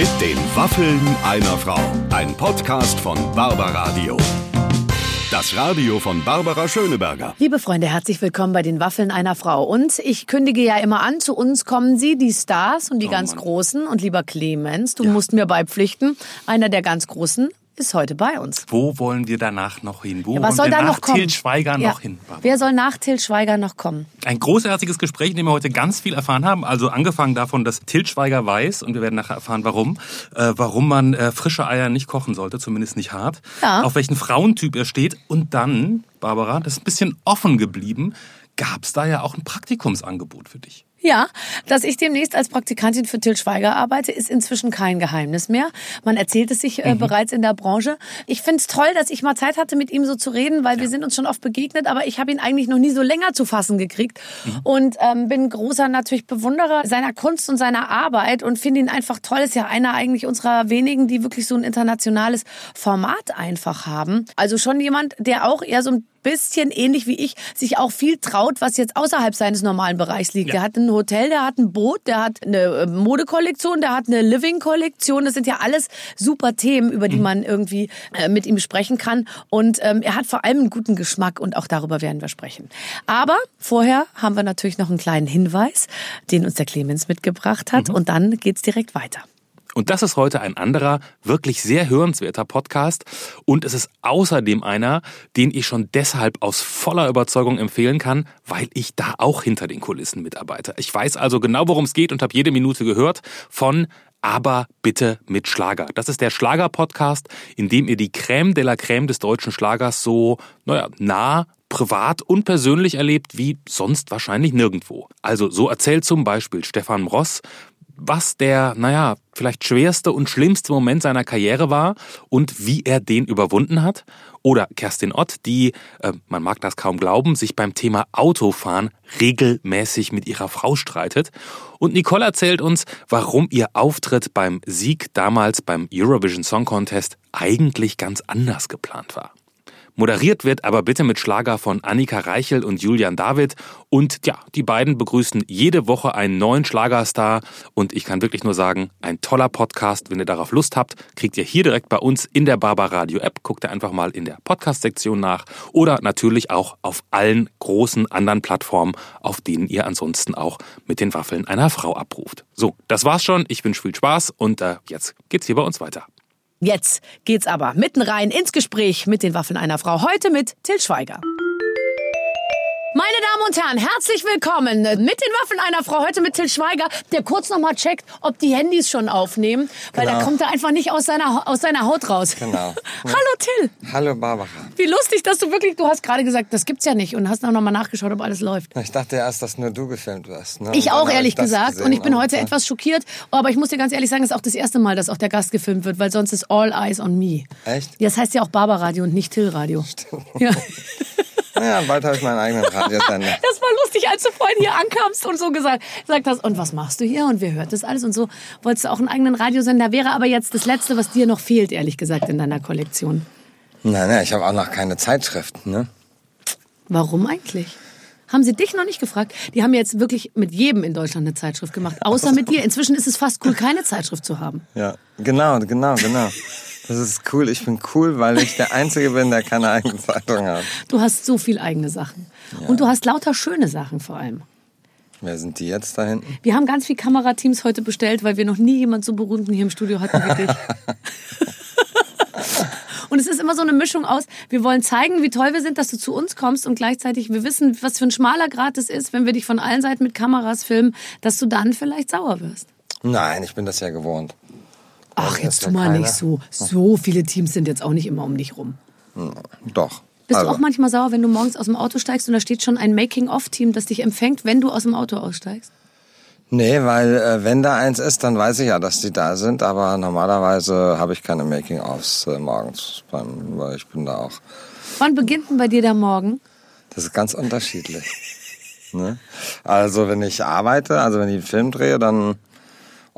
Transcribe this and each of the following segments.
Mit den Waffeln einer Frau. Ein Podcast von Barbaradio. Das Radio von Barbara Schöneberger. Liebe Freunde, herzlich willkommen bei den Waffeln einer Frau. Und ich kündige ja immer an, zu uns kommen sie, die Stars und die Oh ganz Mann. Großen. Und lieber Clemens, du musst mir beipflichten, einer der ganz Großen ist heute bei uns. Wo wollen wir danach noch hin? Wo Ja, was wollen soll wir da nach noch kommen? Til Schweiger Ja. noch hin? Barbara? Wer soll nach Till Schweiger noch kommen? Ein großartiges Gespräch, in dem wir heute ganz viel erfahren haben. Also angefangen davon, dass Til Schweiger weiß, und wir werden nachher erfahren, warum, äh, warum man äh, frische Eier nicht kochen sollte, zumindest nicht hart, Ja. auf welchen Frauentyp er steht. Und dann, Barbara, das ist ein bisschen offen geblieben, gab es da ja auch ein Praktikumsangebot für dich. Ja, dass ich demnächst als Praktikantin für Till Schweiger arbeite, ist inzwischen kein Geheimnis mehr. Man erzählt es sich äh, bereits in der Branche. Ich find's toll, dass ich mal Zeit hatte, mit ihm so zu reden, weil wir sind uns schon oft begegnet, aber ich habe ihn eigentlich noch nie so länger zu fassen gekriegt. Und ähm, bin großer natürlich Bewunderer seiner Kunst und seiner Arbeit und finde ihn einfach toll. Ist ja einer eigentlich unserer wenigen, die wirklich so ein internationales Format einfach haben. Also schon jemand, der auch eher so ein bisschen ähnlich wie ich sich auch viel traut, was jetzt außerhalb seines normalen Bereichs liegt. Ja. Der hat ein Hotel, der hat ein Boot, der hat eine äh, Modekollektion, der hat eine Living-Kollektion. Das sind ja alles super Themen, über die man irgendwie äh, mit ihm sprechen kann. Und ähm, er hat vor allem einen guten Geschmack und auch darüber werden wir sprechen. Aber vorher haben wir natürlich noch einen kleinen Hinweis, den uns der Clemens mitgebracht hat. Und dann geht's direkt weiter. Und das ist heute ein anderer, wirklich sehr hörenswerter Podcast. Und es ist außerdem einer, den ich schon deshalb aus voller Überzeugung empfehlen kann, weil ich da auch hinter den Kulissen mitarbeite. Ich weiß also genau, worum es geht und habe jede Minute gehört von aber bitte mit Schlager. Das ist der Schlager-Podcast, in dem ihr die Crème de la Crème des deutschen Schlagers so, naja, nah privat und persönlich erlebt wie sonst wahrscheinlich nirgendwo. Also so erzählt zum Beispiel Stefan Ross, was der, naja, vielleicht schwerste und schlimmste Moment seiner Karriere war und wie er den überwunden hat. Oder Kerstin Ott, die, äh, man mag das kaum glauben, sich beim Thema Autofahren regelmäßig mit ihrer Frau streitet. Und Nicole erzählt uns, warum ihr Auftritt beim Sieg damals beim Eurovision Song Contest eigentlich ganz anders geplant war. Moderiert wird aber bitte mit Schlager von Annika Reichel und Julian David. Und ja, die beiden begrüßen jede Woche einen neuen Schlagerstar. Und ich kann wirklich nur sagen, ein toller Podcast. Wenn ihr darauf Lust habt, kriegt ihr hier direkt bei uns in der Barbaradio App. Guckt ihr einfach mal in der Podcast-Sektion nach. Oder natürlich auch auf allen großen anderen Plattformen, auf denen ihr ansonsten auch mit den Waffeln einer Frau abruft. So, das war's schon. Ich wünsche viel Spaß und äh, jetzt geht's hier bei uns weiter. Jetzt geht's aber mitten rein ins Gespräch mit den Waffeln einer Frau. Heute mit Till Schweiger. Damen und Herren, herzlich willkommen mit den Waffeln einer Frau. Heute mit Till Schweiger, der kurz nochmal checkt, ob die Handys schon aufnehmen, weil Genau. da kommt er einfach nicht aus seiner, aus seiner Haut raus. Genau. Hallo Till, Hallo Barbara. wie lustig, dass du wirklich, du hast gerade gesagt, das gibt's ja nicht und hast auch nochmal nachgeschaut, ob alles läuft. Ich dachte erst, dass nur du gefilmt wirst. Ne? Ich auch, ehrlich gesagt. gesehen Und ich bin heute äh, etwas schockiert. Aber ich muss dir ganz ehrlich sagen, es ist auch das erste Mal, dass auch der Gast gefilmt wird, weil sonst ist All Eyes on Me. Echt? Ja, das heißt ja auch Barbaradio und nicht Till Radio. Ja. Ja, bald habe ich meinen eigenen Radiosender. Das war lustig, als du vorhin hier ankamst und so gesagt, gesagt hast, und was machst du hier und wer hört das alles und so. Wolltest du auch einen eigenen Radiosender? Wäre aber jetzt das Letzte, was dir noch fehlt, ehrlich gesagt, in deiner Kollektion. Nein, nein, ich habe auch noch keine Zeitschriften. Ne? Warum eigentlich? Haben sie dich noch nicht gefragt? Die haben jetzt wirklich mit jedem in Deutschland eine Zeitschrift gemacht, außer mit dir. Inzwischen ist es fast cool, keine Zeitschrift zu haben. Ja, genau, genau, genau. Das ist cool. Ich bin cool, weil ich der Einzige bin, der keine eigene Zeitung hat. Du hast so viel eigene Sachen. Und du hast lauter schöne Sachen vor allem. Wer sind die jetzt da hinten? Wir haben ganz viel Kamerateams heute bestellt, weil wir noch nie jemand so berühmten hier im Studio hatten wie dich. Und es ist immer so eine Mischung aus, wir wollen zeigen, wie toll wir sind, dass du zu uns kommst und gleichzeitig wir wissen, was für ein schmaler Grad es ist, wenn wir dich von allen Seiten mit Kameras filmen, dass du dann vielleicht sauer wirst. Nein, ich bin das ja gewohnt. Ach, jetzt tu mal keiner. nicht so. So viele Teams sind jetzt auch nicht immer um dich rum. Doch. Bist Also, du auch manchmal sauer, wenn du morgens aus dem Auto steigst und da steht schon ein Making-of-Team, das dich empfängt, wenn du aus dem Auto aussteigst? Nee, weil äh, wenn da eins ist, dann weiß ich ja, dass die da sind. Aber normalerweise habe ich keine Making-ofs äh, morgens, beim, weil ich bin da auch. Wann beginnt denn bei dir der Morgen? Das ist ganz unterschiedlich. ne? Also wenn ich arbeite, also wenn ich einen Film drehe, dann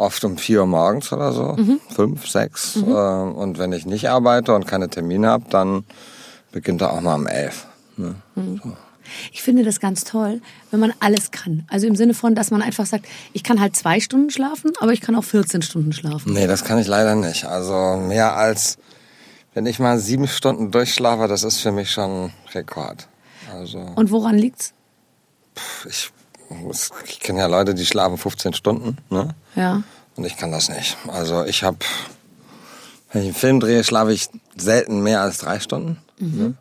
oft um 4 Uhr morgens oder so, fünf, sechs. Äh, und wenn ich nicht arbeite und keine Termine habe, dann beginnt er auch mal um elf. Ne? So. Ich finde das ganz toll, wenn man alles kann. Also im Sinne von, dass man einfach sagt, ich kann halt zwei Stunden schlafen, aber ich kann auch 14 Stunden schlafen. Nee, das kann ich leider nicht. Also mehr als, wenn ich mal sieben Stunden durchschlafe, das ist für mich schon Rekord. Also Und woran liegt's? ich, ich kenne ja Leute, die schlafen 15 Stunden, ne? Ja. Und ich kann das nicht. Also ich habe, wenn ich einen Film drehe, schlafe ich selten mehr als drei Stunden. Ne?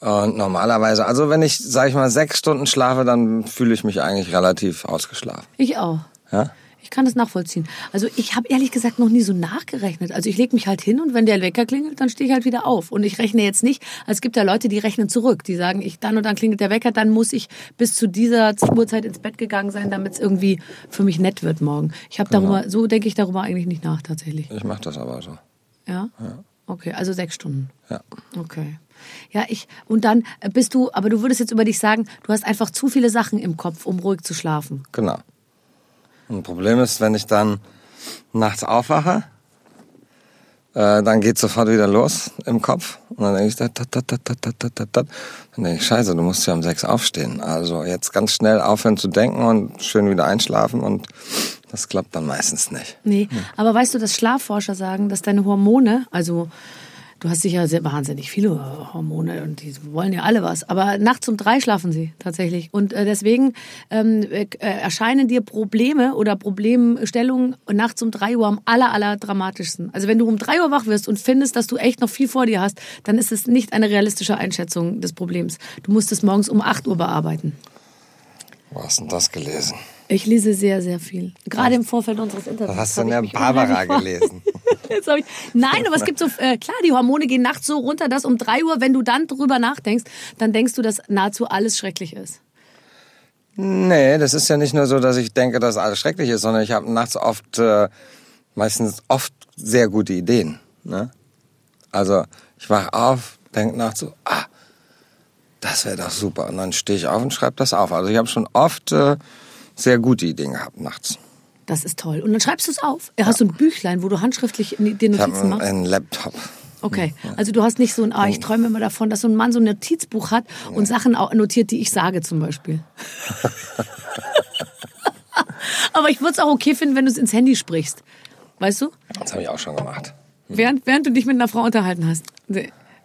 Und normalerweise, also wenn ich, sag ich mal, sechs Stunden schlafe, dann fühle ich mich eigentlich relativ ausgeschlafen. Ich auch. Ja? Ich kann das nachvollziehen. Also ich habe ehrlich gesagt noch nie so nachgerechnet. Also ich lege mich halt hin und wenn der Wecker klingelt, dann stehe ich halt wieder auf. Und ich rechne jetzt nicht, also es gibt ja Leute, die rechnen zurück. Die sagen, ich dann und dann klingelt der Wecker, dann muss ich bis zu dieser Uhrzeit ins Bett gegangen sein, damit es irgendwie für mich nett wird morgen. Ich habe darüber, so denke ich darüber eigentlich nicht nach tatsächlich. Ich mache das aber so. Ja? Okay, also sechs Stunden. Ja. Okay. Ja, ich, und dann bist du, aber du würdest jetzt über dich sagen, du hast einfach zu viele Sachen im Kopf, um ruhig zu schlafen. Genau. Und ein Problem ist, wenn ich dann nachts aufwache, äh, dann geht sofort wieder los im Kopf. Und dann denke ich, dat, dat, dat, dat, dat, dat, dat, dat. dann denke ich, scheiße, du musst ja um sechs aufstehen. Also jetzt ganz schnell aufhören zu denken und schön wieder einschlafen und das klappt dann meistens nicht. Nee, aber weißt du, dass Schlafforscher sagen, dass deine Hormone, also du hast sicher sehr wahnsinnig viele Hormone und die wollen ja alle was, aber nachts um drei schlafen sie tatsächlich. Und äh, deswegen ähm, äh, erscheinen dir Probleme oder Problemstellungen nachts um drei Uhr am aller, aller dramatischsten. Also wenn du um drei Uhr wach wirst und findest, dass du echt noch viel vor dir hast, dann ist es nicht eine realistische Einschätzung des Problems. Du musst es morgens um acht Uhr bearbeiten. Wo hast denn das gelesen? Ich lese sehr, sehr viel. Gerade im Vorfeld unseres Interviews. Hast du mich Barbara gelesen? Jetzt ich, nein, aber es gibt so, äh, klar, die Hormone gehen nachts so runter, dass um drei Uhr, wenn du dann drüber nachdenkst, dann denkst du, dass nahezu alles schrecklich ist. Nee, das ist ja nicht nur so, dass ich denke, dass alles schrecklich ist, sondern ich habe nachts oft, äh, meistens oft sehr gute Ideen. Ne? Also ich wach auf, denke nachts so, ah, das wäre doch super. Und dann stehe ich auf und schreibe das auf. Also ich habe schon oft äh, sehr gute Ideen gehabt nachts. Das ist toll. Und dann schreibst du es auf. Hast du ein Büchlein, wo du handschriftlich dir habe Notizen machst? einen Laptop. Okay, also du hast nicht so ein, ah, ich träume immer davon, dass so ein Mann so ein Notizbuch hat und Sachen notiert, die ich sage zum Beispiel. Aber ich würde es auch okay finden, wenn du es ins Handy sprichst. Weißt du? Das habe ich auch schon gemacht. Während, während du dich mit einer Frau unterhalten hast.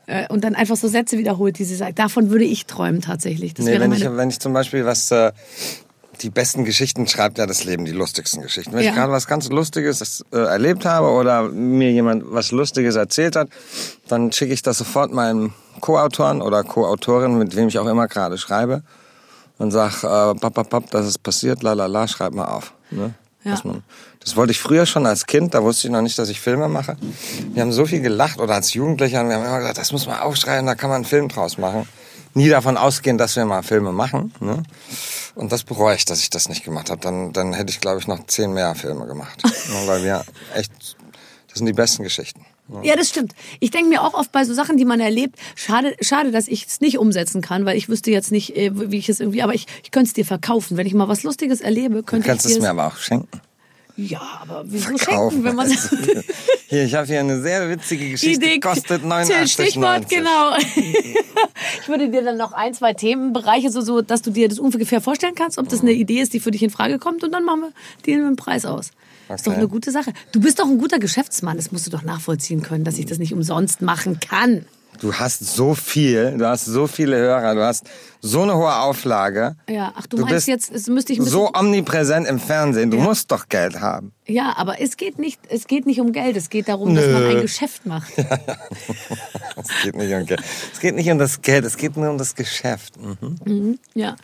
Äh, Und dann einfach so Sätze wiederholt, die sie sagt. Davon würde ich träumen tatsächlich. Das Nee, wäre wenn, meine ich, wenn ich zum Beispiel was, äh, die besten Geschichten schreibt ja das Leben, die lustigsten Geschichten. Wenn Ja. ich gerade was ganz Lustiges äh, erlebt habe oder mir jemand was Lustiges erzählt hat, dann schicke ich das sofort meinem Co-Autoren oder Co-Autorin, mit wem ich auch immer gerade schreibe, und sag, äh, pap, pap, pap, das ist passiert, la la la, schreib mal auf. Ne? Ja. Man, das wollte ich früher schon als Kind, da wusste ich noch nicht, dass ich Filme mache. Wir haben so viel gelacht oder als Jugendlicher, wir haben immer gesagt, das muss man aufschreiben, da kann man einen Film draus machen. Nie davon ausgehen, dass wir mal Filme machen. Ne? Und das bereue ich, dass ich das nicht gemacht habe. Dann, dann hätte ich, glaube ich, noch zehn mehr Filme gemacht. Ja, Weil wir echt, das sind die besten Geschichten. Ja, das stimmt. Ich denke mir auch oft bei so Sachen, die man erlebt, schade, schade, dass ich es nicht umsetzen kann, weil ich wüsste jetzt nicht, äh, wie ich es irgendwie, aber ich, ich könnte es dir verkaufen. Wenn ich mal was Lustiges erlebe, Du könnte kannst ich dir es mir aber auch schenken. Ja, aber wieso Verkaufen. schenken, wenn man Hier, ich habe hier eine sehr witzige Geschichte, Idee kostet Till, 89,90. Stichwort, genau. ich würde dir dann noch ein, zwei Themenbereiche, so, so, dass du dir das ungefähr vorstellen kannst, ob das eine Idee ist, die für dich in Frage kommt und dann machen wir die mit dem Preis aus. Ist doch Okay. eine gute Sache. Du bist doch ein guter Geschäftsmann, das musst du doch nachvollziehen können, dass ich das nicht umsonst machen kann. Du hast so viel, du hast so viele Hörer, du hast so eine hohe Auflage. Ja, ach, du, Du meinst bist jetzt, es müsste ich So omnipräsent im Fernsehen, du Ja. musst doch Geld haben. Ja, aber es geht nicht, es geht nicht um Geld, es geht darum, dass man Nö. ein Geschäft macht. Es geht nicht um Geld. Es geht nicht um das Geld, es geht nur um das Geschäft. Mhm. Ja.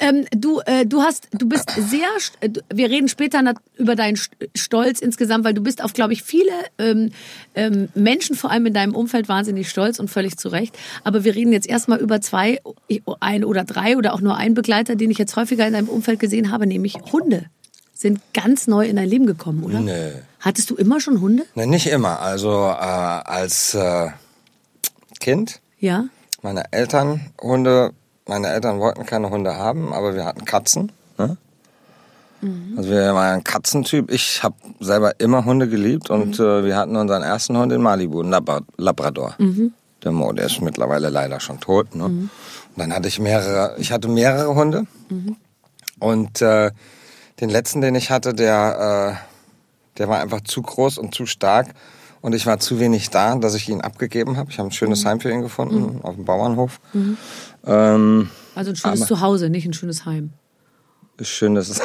Ähm, du, äh, du hast, du bist sehr, äh, wir reden später über deinen St- Stolz insgesamt, weil du bist auf, glaube ich, viele ähm, ähm, Menschen, vor allem in deinem Umfeld, wahnsinnig stolz und völlig zu Recht. Aber wir reden jetzt erstmal über zwei, ein oder drei oder auch nur einen Begleiter, den ich jetzt häufiger in deinem Umfeld gesehen habe, nämlich Hunde. Sind ganz neu in dein Leben gekommen, oder? Nö. Hattest du immer schon Hunde? Ne, nicht immer. Also äh, als äh, Kind, Ja. meine Eltern Hunde, meine Eltern wollten keine Hunde haben, aber wir hatten Katzen. Ne? Also wir waren ein Katzentyp. Ich habe selber immer Hunde geliebt und äh, wir hatten unseren ersten Hund in Malibu, einen Labra- Labrador. Der Mo, der ist mittlerweile leider schon tot. Ne? Und dann hatte ich mehrere, ich hatte mehrere Hunde. Und äh, den letzten, den ich hatte, der, äh, der war einfach zu groß und zu stark. Und ich war zu wenig da, dass ich ihn abgegeben habe. Ich habe ein schönes Heim für ihn gefunden, auf dem Bauernhof. Ähm, Also ein schönes Zuhause, nicht ein schönes Heim. ist schön, dass es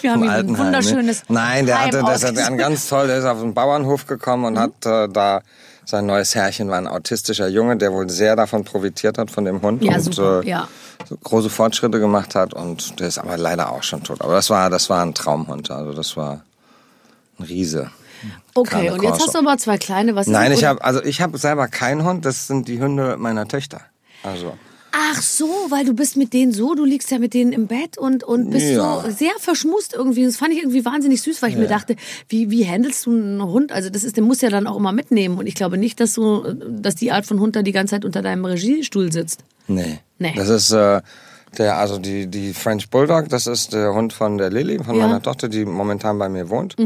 Wir haben hier ein Altenheim, wunderschönes Ne? Nein, der Heim hatte, ausgesucht. ein ganz toll, der ist auf den Bauernhof gekommen und hat äh, da sein neues Herrchen war ein autistischer Junge, der wohl sehr davon profitiert hat von dem Hund Ja, und super, äh, ja. so große Fortschritte gemacht hat und der ist aber leider auch schon tot. Aber das war, das war ein Traumhund, also das war ein Riese. Okay, und jetzt hast du aber zwei kleine. Was Nein, ich habe also ich habe selber keinen Hund, das sind die Hunde meiner Töchter. Also Ach so, weil du bist mit denen so, du liegst ja mit denen im Bett und, und bist Ja. so sehr verschmust irgendwie. Das fand ich irgendwie wahnsinnig süß, weil ich mir dachte, wie, wie handelst du einen Hund? Also das ist, den musst du ja dann auch immer mitnehmen. Und ich glaube nicht, dass du, dass die Art von Hund da die ganze Zeit unter deinem Regiestuhl sitzt. Nee. Nee. Das ist äh, der, also die, die French Bulldog, das ist der Hund von der Lilly, von Ja. Mhm. meiner Tochter, die momentan bei mir wohnt.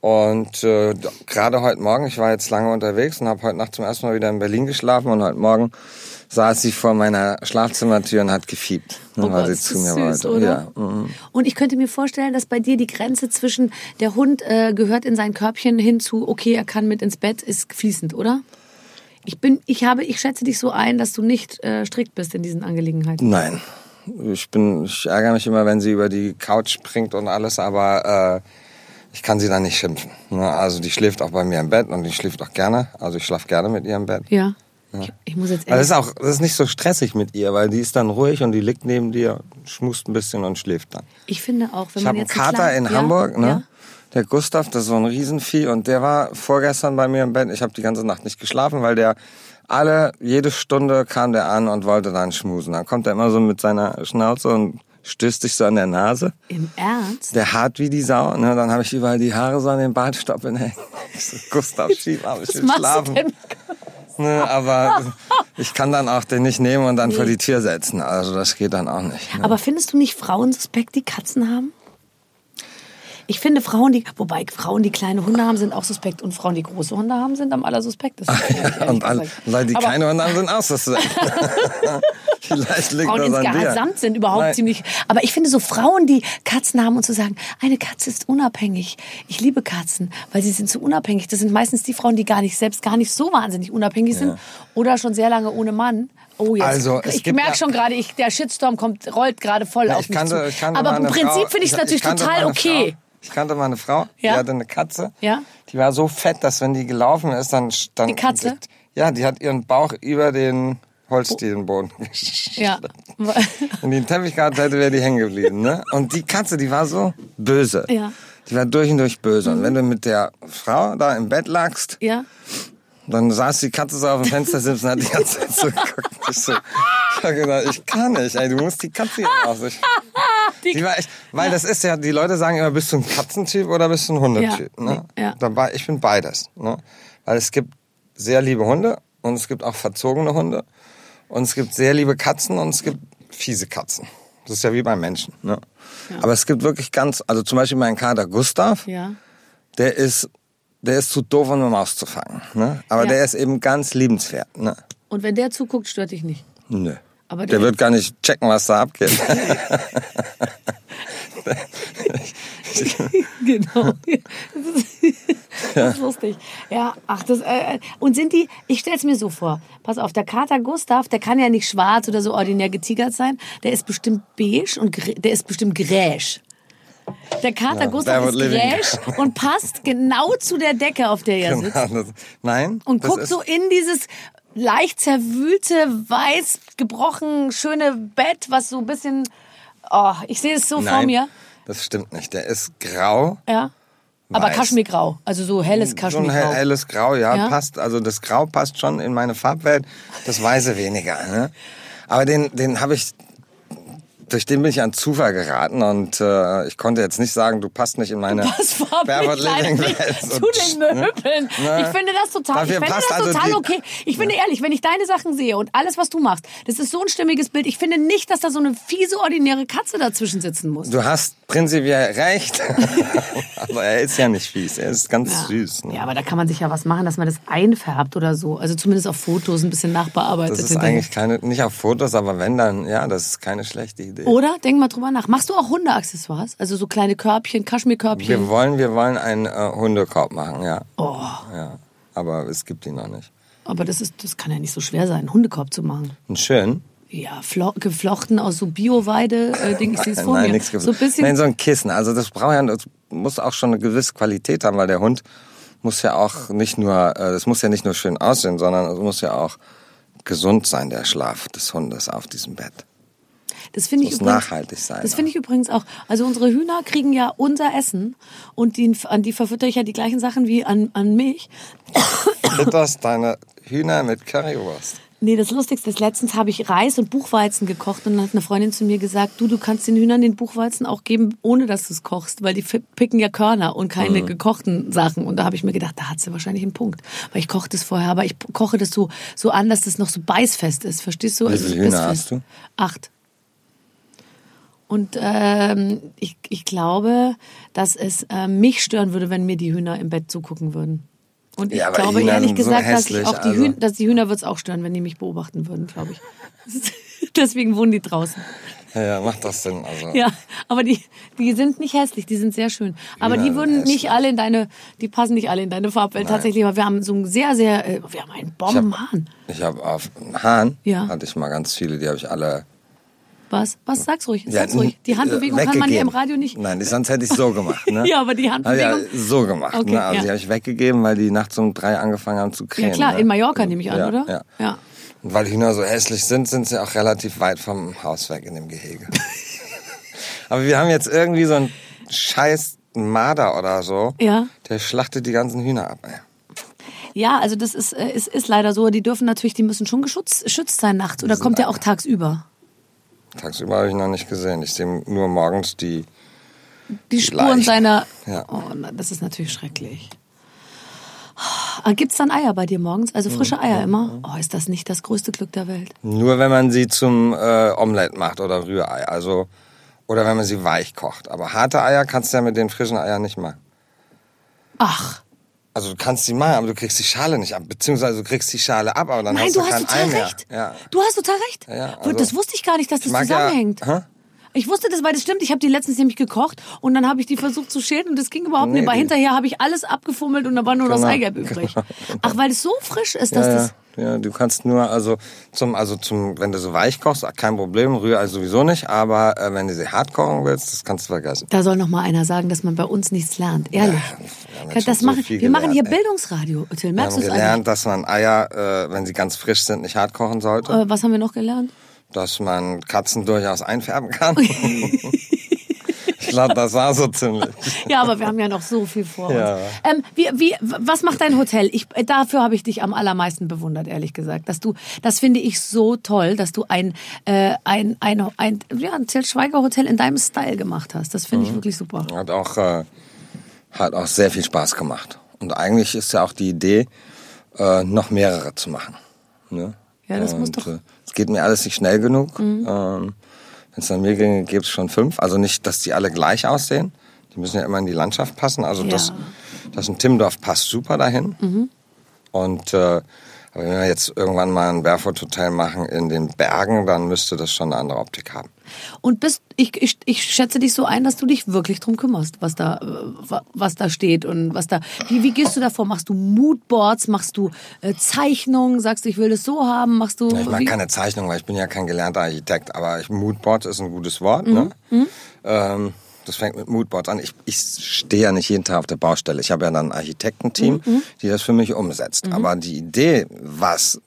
Und äh, gerade heute Morgen, ich war jetzt lange unterwegs und habe heute Nacht zum ersten Mal wieder in Berlin geschlafen und heute Morgen saß sie vor meiner Schlafzimmertür und hat gefiebt, Oh weil Gott, sie zu mir süß, wollte. oder? Ja. mhm. Und ich könnte mir vorstellen, dass bei dir die Grenze zwischen der Hund äh, gehört in sein Körbchen hin zu, okay, er kann mit ins Bett, ist fließend, oder? Ich bin, ich habe, ich schätze dich so ein, dass du nicht äh, strikt bist in diesen Angelegenheiten. Nein. Ich bin, ich ärgere mich immer, wenn sie über die Couch springt und alles, aber äh, ich kann sie dann nicht schimpfen. Ne? Also die schläft auch bei mir im Bett und die schläft auch gerne. Also ich schlafe gerne mit ihr im Bett. Ja. Ich, ich muss jetzt Aber das ehrlich ist auch, das ist nicht so stressig mit ihr, weil die ist dann ruhig und die liegt neben dir, schmust ein bisschen und schläft dann. Ich finde auch, wenn Ich man habe einen jetzt Kater klein- in ja, Hamburg, ne? Ja. Der Gustav, das ist so ein Riesenvieh und der war vorgestern bei mir im Bett. Ich habe die ganze Nacht nicht geschlafen, weil der alle, jede Stunde kam der an und wollte dann schmusen. Dann kommt er immer so mit seiner Schnauze und stößt dich so an der Nase. Im Ernst? Der hart wie die Sau. Ne? Dann habe ich überall die Haare so an den Bartstoppeln hängen. Ich so, Gustav, schieb ab, ich will schlafen. Ne, aber ich kann dann auch den nicht nehmen und dann vor die Tür setzen. Also das geht dann auch nicht. Ne? Aber findest du nicht Frauen suspekt, die Katzen haben? Ich finde Frauen, die, wobei Frauen, die kleine Hunde haben, sind auch suspekt und Frauen, die große Hunde haben, sind am allersuspektesten. ehrlich und alle. Leute, die Aber keine Hunde haben, sind auch so. Vielleicht liegt Frauen dir. insgesamt sind überhaupt Nein. ziemlich. Aber ich finde so Frauen, die Katzen haben und zu sagen, eine Katze ist unabhängig. Ich liebe Katzen, weil sie sind so unabhängig. Das sind meistens die Frauen, die gar nicht selbst gar nicht so wahnsinnig unabhängig sind oder schon sehr lange ohne Mann. Oh jetzt. Also, ich merke ja- schon gerade, ich, der Shitstorm kommt, rollt gerade voll Ja, auf ich mich kannte, zu. ich kannte Aber im Prinzip finde ich es natürlich total okay. Frau, ich kannte mal eine Frau, Ja? die hatte eine Katze. Ja? Die war so fett, dass wenn die gelaufen ist, dann... dann Die Katze? Ja, die hat ihren Bauch über den Holzdielenboden Ja. Wenn die einen Teppich gehabt hätte, wäre die hängen geblieben. Ne? Und die Katze, die war so böse. Ja. Mhm. Die war durch und durch böse. Und wenn du mit der Frau da im Bett lagst, ja. Dann saß die Katze so auf dem Fenstersims und hat die ganze Zeit so geguckt. Ich, so, ich hab gedacht, ich kann nicht, ey, du musst die Katze hier raus. Ich, die war echt, weil das ist ja, die Leute sagen immer, bist du ein Katzentyp oder bist du ein Hundetyp? Ja. Ne? Ja. Dabei, ich bin beides. Ne? Weil es gibt sehr liebe Hunde und es gibt auch verzogene Hunde. Und es gibt sehr liebe Katzen und es gibt fiese Katzen. Das ist ja wie beim Menschen. Ne? Aber es gibt wirklich ganz, also zum Beispiel mein Kater Gustav, Ja. der ist, der ist zu doof, um eine Maus zu fangen. Ne? Aber Ja. der ist eben ganz liebenswert. Ne? Und wenn der zuguckt, stört dich nicht. Nö. Aber der der- wird gar nicht checken, was da abgeht. Genau. Das ist, lustig. Ja, ach, das, äh, und sind die, ich stell's mir so vor, pass auf, der Kater Gustav, der kann ja nicht schwarz oder so ordinär getigert sein, der ist bestimmt beige und der ist bestimmt gräsch. Der Kater Gustav that ist gräsch und passt genau zu der Decke, auf der er sitzt. Genau, das- Nein. Und guckt so in dieses leicht zerwühlte, weiß gebrochen, schöne Bett, was so ein bisschen, oh, ich sehe es so vor Nein, mir. Das stimmt nicht. Der ist grau. Ja. Aber Weiß. Kaschmirgrau, also so helles So ein Kaschmirgrau. hell- helles Grau, ja, Ja? passt. Also das Grau passt schon in meine Farbwelt, das Weiße weniger. Ne? Aber den, den habe ich durch den bin ich an Zufall geraten und äh, ich konnte jetzt nicht sagen, du passt nicht in meine Barefoot Living Welt. zu den Möbeln. Ne? Ich finde das total, ich finde das also total okay. Ich finde ehrlich, wenn ich deine Sachen sehe und alles, was du machst, das ist so ein stimmiges Bild. Ich finde nicht, dass da so eine fiese, ordinäre Katze dazwischen sitzen muss. Du hast prinzipiell recht, aber er ist ja nicht fies, er ist ganz Ja. süß. Ne? Ja, aber da kann man sich ja was machen, dass man das einfärbt oder so. Also zumindest auf Fotos ein bisschen nachbearbeitet. Das ist eigentlich keine, nicht auf Fotos, aber wenn dann, ja, das ist keine schlechte Idee. Oder? Denk mal drüber nach. Machst du auch Hundeaccessoires? Also so kleine Körbchen, Kaschmirkörbchen? Wir wollen, wir wollen einen äh, Hundekorb machen, ja. Oh, ja. Aber es gibt ihn noch nicht. aber das, ist, das kann ja nicht so schwer sein, einen Hundekorb zu machen. Einen schönen? Ja, flo geflochten aus so Bio-Weide-Ding. Ich sehe es vor Nein, mir. nichts so ein bisschen. Nein, so ein Kissen. Also das braucht ja, das muss auch schon eine gewisse Qualität haben, weil der Hund muss ja auch nicht nur, äh, es muss ja nicht nur schön aussehen, sondern es muss ja auch gesund sein, der Schlaf des Hundes auf diesem Bett. Das finde ich muss übrigens, nachhaltig sein Das finde ich übrigens auch. Also unsere Hühner kriegen ja unser Essen und die, an die verfütter ich ja die gleichen Sachen wie an, an mich. Fütterst deine Hühner mit Currywurst. Nee, das Lustigste ist, letztens habe ich Reis und Buchweizen gekocht und dann hat eine Freundin zu mir gesagt, du, du kannst den Hühnern den Buchweizen auch geben, ohne dass du es kochst, weil die picken ja Körner und keine gekochten Sachen. Und da habe ich mir gedacht, da hat sie wahrscheinlich einen Punkt. Weil ich koche das vorher, aber ich koche das so, so an, dass das noch so beißfest ist. Verstehst du? Wie Also viele Hühner hast du? Acht. Und ähm, ich, ich glaube, dass es äh, mich stören würde, wenn mir die Hühner im Bett zugucken würden. Und ich Ja, glaube ehrlich sind so gesagt, dass, ich hässlich, auch die also. Hühner, dass die Hühner wird es auch stören, wenn die mich beobachten würden, glaube ich. Deswegen wohnen die draußen. Ja, ja, macht das Sinn. Also. Ja, aber die, die sind nicht hässlich, die sind sehr schön. Aber Hühner die würden nicht hässlich. alle in deine, die passen nicht alle in deine Farbwelt tatsächlich. Aber wir haben so ein sehr, sehr, äh, wir haben einen Bombenhahn. Ich habe auf Hahn, Ja. hatte ich mal ganz viele, die habe ich alle Was? Was? Sag's ruhig, Ja, sag's ruhig. Die Handbewegung äh, kann man ja im. Radio nicht. Nein, sonst hätte ich so gemacht. Ne? Ja, aber die Hab ich ja Handbewegung. so gemacht. Okay, ne? Also ja. die habe ich weggegeben, weil die nachts um drei angefangen haben zu krähen. Ja klar, ne? in Mallorca nehme ich an, ja, oder? Ja. ja. Und weil Hühner so hässlich sind, sind sie auch relativ weit vom Haus weg in dem Gehege. aber wir haben jetzt irgendwie so einen scheiß Marder oder so. Ja. Der schlachtet die ganzen Hühner ab. Ey. Ja, also das ist, äh, ist, ist leider so. Die dürfen natürlich, die müssen schon geschützt, geschützt sein nachts. Oder kommt der auch tagsüber? Tagsüber habe ich noch nicht gesehen. Ich sehe nur morgens die. Die Spuren Leicht. seiner. Ja. Oh, das ist natürlich schrecklich. Ah, Gibt's dann Eier bei dir morgens? Also frische Mhm. Eier immer? Oh, ist das nicht das größte Glück der Welt? Nur wenn man sie zum äh, Omelette macht oder Rührei. Also, oder wenn man sie weich kocht. Aber harte Eier kannst du ja mit den frischen Eiern nicht machen. Ach, Also du kannst sie machen, aber du kriegst die Schale nicht ab. Beziehungsweise du kriegst die Schale ab, aber dann nein, hast du du hast kein total Ei mehr. recht. Ja. Du hast total recht. Ja, ja, also- das wusste ich gar nicht, dass das ja- zusammenhängt. Hä? Ich wusste das, weil das stimmt. Ich habe die letztens nämlich gekocht und dann habe ich die versucht zu schälen und das ging überhaupt Nee, nicht. Aber die- hinterher habe ich alles abgefummelt und da war nur noch das Genau, Eigelb übrig. genau, Ach, weil es so frisch ist, dass Ja, das. ja, ja, du kannst nur, also zum, also zum, wenn du so weich kochst, kein Problem, Rührei sowieso nicht, aber äh, wenn du sie hart kochen willst, das kannst du vergessen. Da soll noch mal einer sagen, dass man bei uns nichts lernt. Ehrlich. wir haben jetzt das so machen, viel wir machen hier gelernt, ey. Bildungsradio. Till, Wir merkst haben du es eigentlich? gelernt, dass man Eier, äh, wenn sie ganz frisch sind, nicht hart kochen sollte. Äh, was haben wir noch gelernt? Dass man Katzen durchaus einfärben kann. ich glaube, das war so ziemlich. Ja, aber wir haben ja noch so viel vor Ja. uns. Ähm, wie, wie, was macht dein Hotel? Ich, dafür habe ich dich am allermeisten bewundert, ehrlich gesagt. Dass du, das finde ich so toll, dass du ein, äh, ein, ein, ein, ja, ein Til Schweiger Hotel in deinem Style gemacht hast. Das Mhm. finde ich wirklich super. Hat auch, äh, hat auch sehr viel Spaß gemacht. Und eigentlich ist ja auch die Idee, äh, noch mehrere zu machen. Ne? Ja, das muss Und, doch- Mhm. Äh, es geht mir alles nicht schnell genug. Ähm, Wenn es an mir ginge, gäbe es schon fünf. Also nicht, dass die alle gleich aussehen. Die müssen ja immer in die Landschaft passen. Also Ja. das, das in Timmendorf passt super dahin. Mhm. Und äh, aber wenn wir jetzt irgendwann mal ein Barefoot-Hotel machen in den Bergen, dann müsste das schon eine andere Optik haben. Und bist, ich, ich, ich schätze dich so ein, dass du dich wirklich drum kümmerst, was da, äh, wa- was da steht und was da. Wie, wie gehst du davor? Machst du Moodboards? Machst du äh, Zeichnungen? Sagst du, ich will das so haben? Machst du? Ich mag wie? keine Zeichnung, weil ich bin ja kein gelernter Architekt, aber ich, Moodboard ist ein gutes Wort. Mhm. Ne? Ähm, das fängt mit Moodboards an. Ich, ich stehe ja nicht jeden Tag auf der Baustelle. Ich habe ja dann ein Architektenteam, Mhm. die das für mich umsetzt. Aber die Idee, was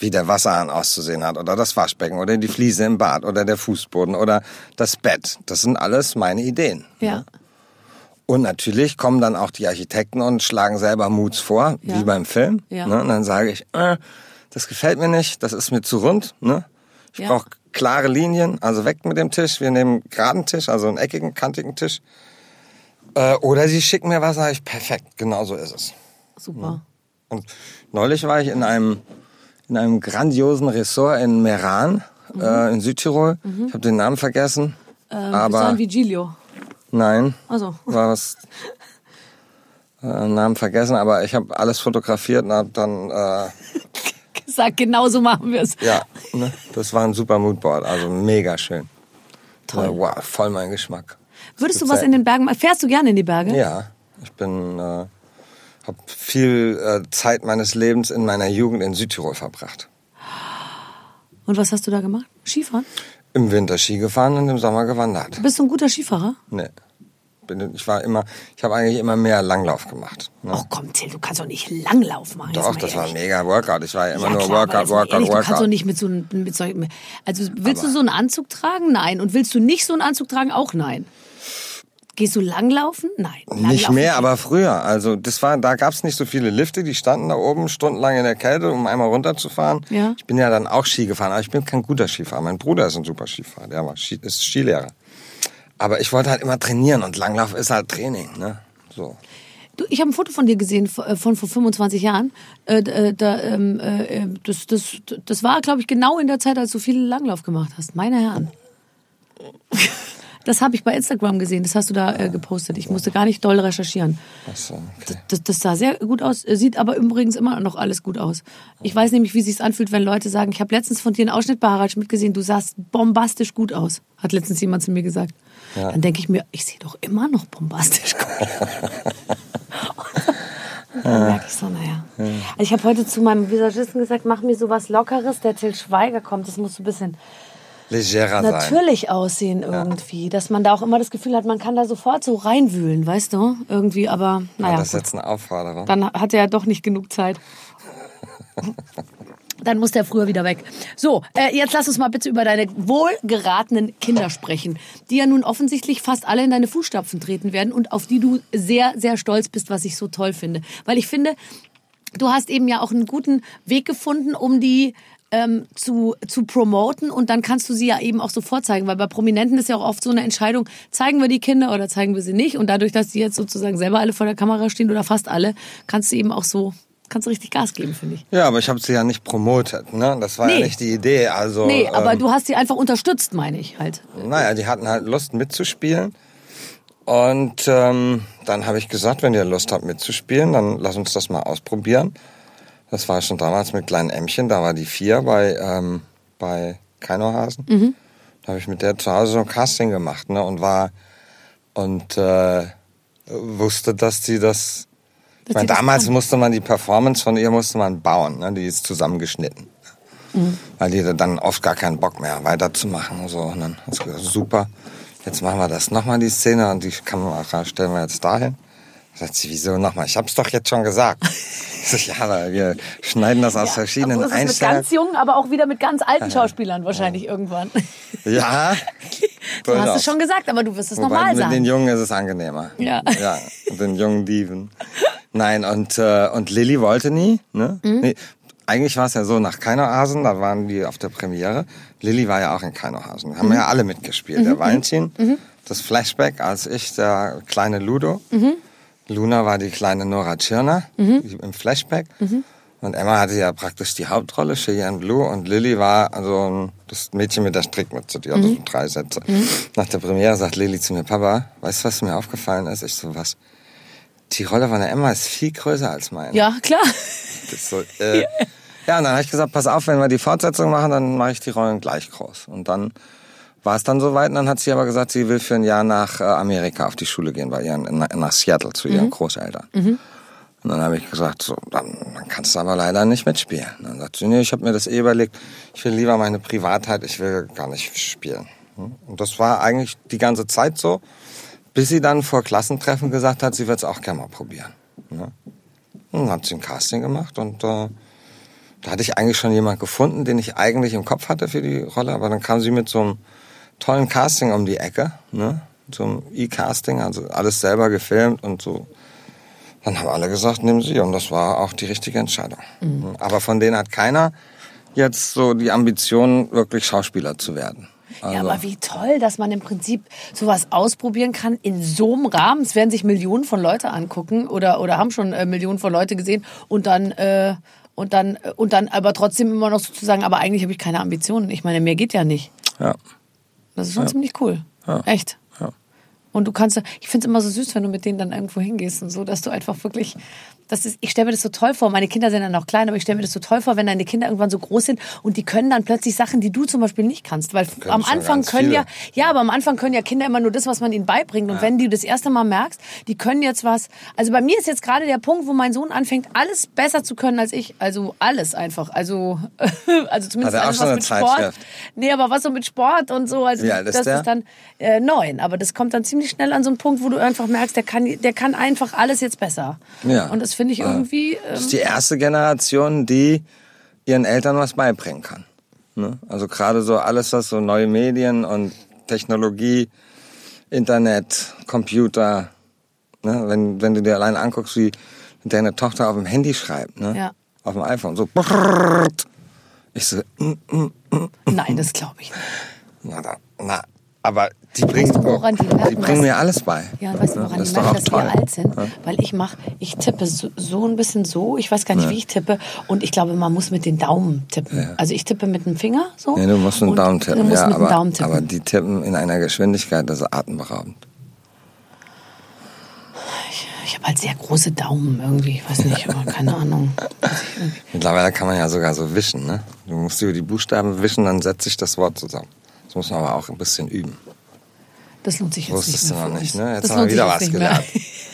wie der Wasserhahn auszusehen hat oder das Waschbecken oder die Fliese im Bad oder der Fußboden oder das Bett, das sind alles meine Ideen. Ja. Und natürlich kommen dann auch die Architekten und schlagen selber Moods vor, Ja. wie beim Film. Ja. Ne? Und dann sage ich, äh, das gefällt mir nicht, das ist mir zu rund. Ne? Ich Ja. brauche klare Linien, also weg mit dem Tisch. Wir nehmen einen geraden Tisch, also einen eckigen, kantigen Tisch. Äh, oder sie schicken mir was, sage ich, perfekt, genau so ist es. Super. Und neulich war ich in einem, in einem grandiosen Ressort in Meran, äh, in Südtirol. Ich habe den Namen vergessen. Ähm, aber San Vigilio. nein, Also, war was äh, Namen vergessen, aber ich habe alles fotografiert und hab dann sag, genau so machen wir es. ja, ne, das war ein super Moodboard, also mega schön. Toll. Wow, voll mein Geschmack. Würdest du was in den Bergen machen? Fährst du gerne in die Berge? Ja, ich bin äh, habe viel äh, Zeit meines Lebens in meiner Jugend in Südtirol verbracht. Und was hast du da gemacht? Skifahren? Im Winter Ski gefahren und im Sommer gewandert. Bist du ein guter Skifahrer? Nee. Bin, ich war immer, ich habe eigentlich immer mehr Langlauf gemacht. Ne? Ach komm, Till, du kannst doch nicht Langlauf machen. Doch, das war ehrlich. mega Workout. Ich war ja immer Ja, nur klar, aber Workout, mal Workout, ehrlich, Du kannst doch Workout. nicht mit so einem, mit so einem, also willst du so einen Anzug tragen? Nein. Und willst du nicht so einen Anzug tragen? Auch nein. Gehst du langlaufen? Nein. Nicht Langlaufen mehr, geht. aber früher. Also das war, da gab's nicht so viele Lifte, die standen da oben stundenlang in der Kälte, um einmal runterzufahren. Ja. Ich bin ja dann auch Ski gefahren, aber ich bin kein guter Skifahrer. Mein Bruder ist ein super Skifahrer, der war Ski, ist Skilehrer. Aber ich wollte halt immer trainieren und Langlauf ist halt Training, ne? So. Du, ich habe ein Foto von dir gesehen von, von vor 25 Jahren. Äh, äh, da, ähm, äh, das, das, das war, glaube ich, genau in der Zeit, als du viel Langlauf gemacht hast. Meine Herren. Das habe ich bei Instagram gesehen. Das hast du da äh, gepostet. Ich musste gar nicht doll recherchieren. Ach so, okay. Das, das sah sehr gut aus, äh, sieht aber übrigens immer noch alles gut aus. Ich weiß nämlich, wie sich's anfühlt, wenn Leute sagen, ich habe letztens von dir einen Ausschnitt bei Harald Schmidt gesehen, du sahst bombastisch gut aus, hat letztens jemand zu mir gesagt. Ja. Dann denke ich mir, ich sehe doch immer noch bombastisch gut. Dann merke ich so, naja. Also ich habe heute zu meinem Visagisten gesagt, mach mir so was Lockeres, der Till Schweiger kommt, das muss so ein bisschen Legerer sein. natürlich aussehen irgendwie, dass man da auch immer das Gefühl hat, man kann da sofort so reinwühlen, weißt du, irgendwie, aber naja. das ist jetzt eine Aufforderung. Dann hat er ja doch nicht genug Zeit. Dann muss der früher wieder weg. So, äh, jetzt lass uns mal bitte über deine wohlgeratenen Kinder sprechen, die ja nun offensichtlich fast alle in deine Fußstapfen treten werden und auf die du sehr, sehr stolz bist, was ich so toll finde. Weil ich finde, du hast eben ja auch einen guten Weg gefunden, um die ähm, zu, zu promoten und dann kannst du sie ja eben auch so vorzeigen, weil bei Prominenten ist ja auch oft so eine Entscheidung, zeigen wir die Kinder oder zeigen wir sie nicht und dadurch, dass die jetzt sozusagen selber alle vor der Kamera stehen oder fast alle, kannst du eben auch so, kannst du richtig Gas geben, finde ich. Ja, aber ich habe sie ja nicht promotet, ne? Das war Nee. ja nicht die Idee. Also, Nee, aber ähm, du hast sie einfach unterstützt, meine ich halt. Naja, die hatten halt Lust mitzuspielen. Und ähm, dann habe ich gesagt, wenn ihr Lust habt mitzuspielen, dann lass uns das mal ausprobieren. Das war schon damals mit kleinen Ämmchen, da war die vier bei, ähm, bei Keinohasen. Mhm. Da habe ich mit der zu Hause so ein Casting gemacht ne, und war und äh, wusste, dass sie das. Das damals kann. musste man die Performance von ihr musste man bauen, ne, die ist zusammengeschnitten Mhm. weil die dann oft gar keinen Bock mehr weiterzumachen. So. Und dann hat sie gesagt, super, jetzt machen wir das nochmal, die Szene, und die Kamera stellen wir jetzt dahin. Da sagt sie, wieso nochmal? Ich hab's doch jetzt schon gesagt. Ich sag, ja, aber wir schneiden das aus verschiedenen Aber es ist mit Einstellungen. ganz jungen, aber auch wieder mit ganz alten Schauspielern wahrscheinlich irgendwann. Ja, Du hast es schon gesagt, aber du wirst es Wobei nochmal mit den sagen. Jungen ist es angenehmer. Ja. Ja, mit den jungen Dieven. Nein, und, äh, und Lilly wollte nie. Ne? Mhm. Nee, eigentlich war es ja so, nach Keinohasen, da waren die auf der Premiere. Lilly war ja auch in Keinohasen. Mhm. Haben ja alle mitgespielt. Der Valentin, das Flashback, als ich, der kleine Ludo. Mhm. Luna war die kleine Nora Tschirner im Flashback. Mhm. Und Emma hatte ja praktisch die Hauptrolle, Cheyenne Blue. Und Lilly war also ein, das Mädchen mit der Strickmütze, die hatte Mhm. so drei Sätze. Nach der Premiere sagt Lilly zu mir, Papa, weißt du, was mir aufgefallen ist? Ich so, was? Die Rolle von der Emma ist viel größer als meine. Ja, klar. So, äh, ja, und dann habe ich gesagt, pass auf, wenn wir die Fortsetzung machen, dann mache ich die Rollen gleich groß. Und dann war es dann soweit und dann hat sie aber gesagt, sie will für ein Jahr nach äh, Amerika auf die Schule gehen, bei ihren, nach Seattle zu ihren Großeltern. Und dann habe ich gesagt, so, dann, dann kannst du aber leider nicht mitspielen. Und dann sagt sie, nee, ich habe mir das eh überlegt, ich will lieber meine Privatheit, ich will gar nicht spielen. Und das war eigentlich die ganze Zeit so, bis sie dann vor Klassentreffen gesagt hat, sie wird es auch gerne mal probieren. Ne? Und dann hat sie ein Casting gemacht und äh, da hatte ich eigentlich schon jemand gefunden, den ich eigentlich im Kopf hatte für die Rolle, aber dann kam sie mit so einem tollen Casting um die Ecke, ne? So einem E-Casting, also alles selber gefilmt und so. Dann haben alle gesagt, nimm sie und das war auch die richtige Entscheidung. Aber von denen hat keiner jetzt so die Ambition, wirklich Schauspieler zu werden. Also, Ja, aber wie toll, dass man im Prinzip sowas ausprobieren kann in so einem Rahmen. Es werden sich Millionen von Leute angucken oder, oder haben schon äh, Millionen von Leute gesehen und dann, äh, und dann, äh, und dann aber trotzdem immer noch sozusagen, aber eigentlich habe ich keine Ambitionen. Ich meine, mehr geht ja nicht. ja. Das ist schon ziemlich cool. Echt. Ja. Und du kannst, ich finde es immer so süß, wenn du mit denen dann irgendwo hingehst und so, dass du einfach wirklich, das ist, ich stelle mir das so toll vor. Meine Kinder sind dann noch klein, aber ich stelle mir das so toll vor, wenn deine Kinder irgendwann so groß sind und die können dann plötzlich Sachen, die du zum Beispiel nicht kannst. Weil am schon Anfang können viele. ja, ja, aber am Anfang können ja Kinder immer nur das, was man ihnen beibringt. Und wenn du das erste Mal merkst, die können jetzt was, also bei mir ist jetzt gerade der Punkt, wo mein Sohn anfängt, alles besser zu können als ich. Also alles einfach. Also, also zumindest auch alles, was mit Sport. Zeitschrift? Nee, aber was so mit Sport und so, also Wie alt ist das der? ist dann äh, neun. Aber das kommt dann ziemlich schnell an so einen Punkt, wo du einfach merkst, der kann, der kann einfach alles jetzt besser. Ja. Und das finde ich irgendwie. Das Ähm, ist die erste Generation, die ihren Eltern was beibringen kann. Ne? Also gerade so alles, was so neue Medien und Technologie, Internet, Computer, ne? wenn, wenn du dir allein anguckst, wie deine Tochter auf dem Handy schreibt, ne? Ja. auf dem iPhone, so ich so, mm, mm, nein, das glaube ich nicht. na, na, aber die bringen, du, woran die merken, bringen dass- mir alles bei. Ja, und weißt du, woran das die merken, dass wir toll. alt sind? Weil ich mache, ich tippe so, so ein bisschen so, ich weiß gar nicht, wie ich tippe. Und ich glaube, man muss mit den Daumen tippen. Also ich tippe mit dem Finger so. Ja, du musst mit dem Daumen tippen. Du musst ja, mit aber, Daumen tippen. aber die tippen in einer Geschwindigkeit, das ist atemberaubend. ich habe halt sehr große Daumen irgendwie, ich weiß nicht, aber keine Ahnung. Mittlerweile kann man ja sogar so wischen, ne? Du musst über die Buchstaben wischen, dann setzt sich das Wort zusammen. Das muss man aber auch ein bisschen üben. Das lohnt sich jetzt Wusstest nicht mehr. du noch nicht, ne? Jetzt das haben wir wieder was mehr.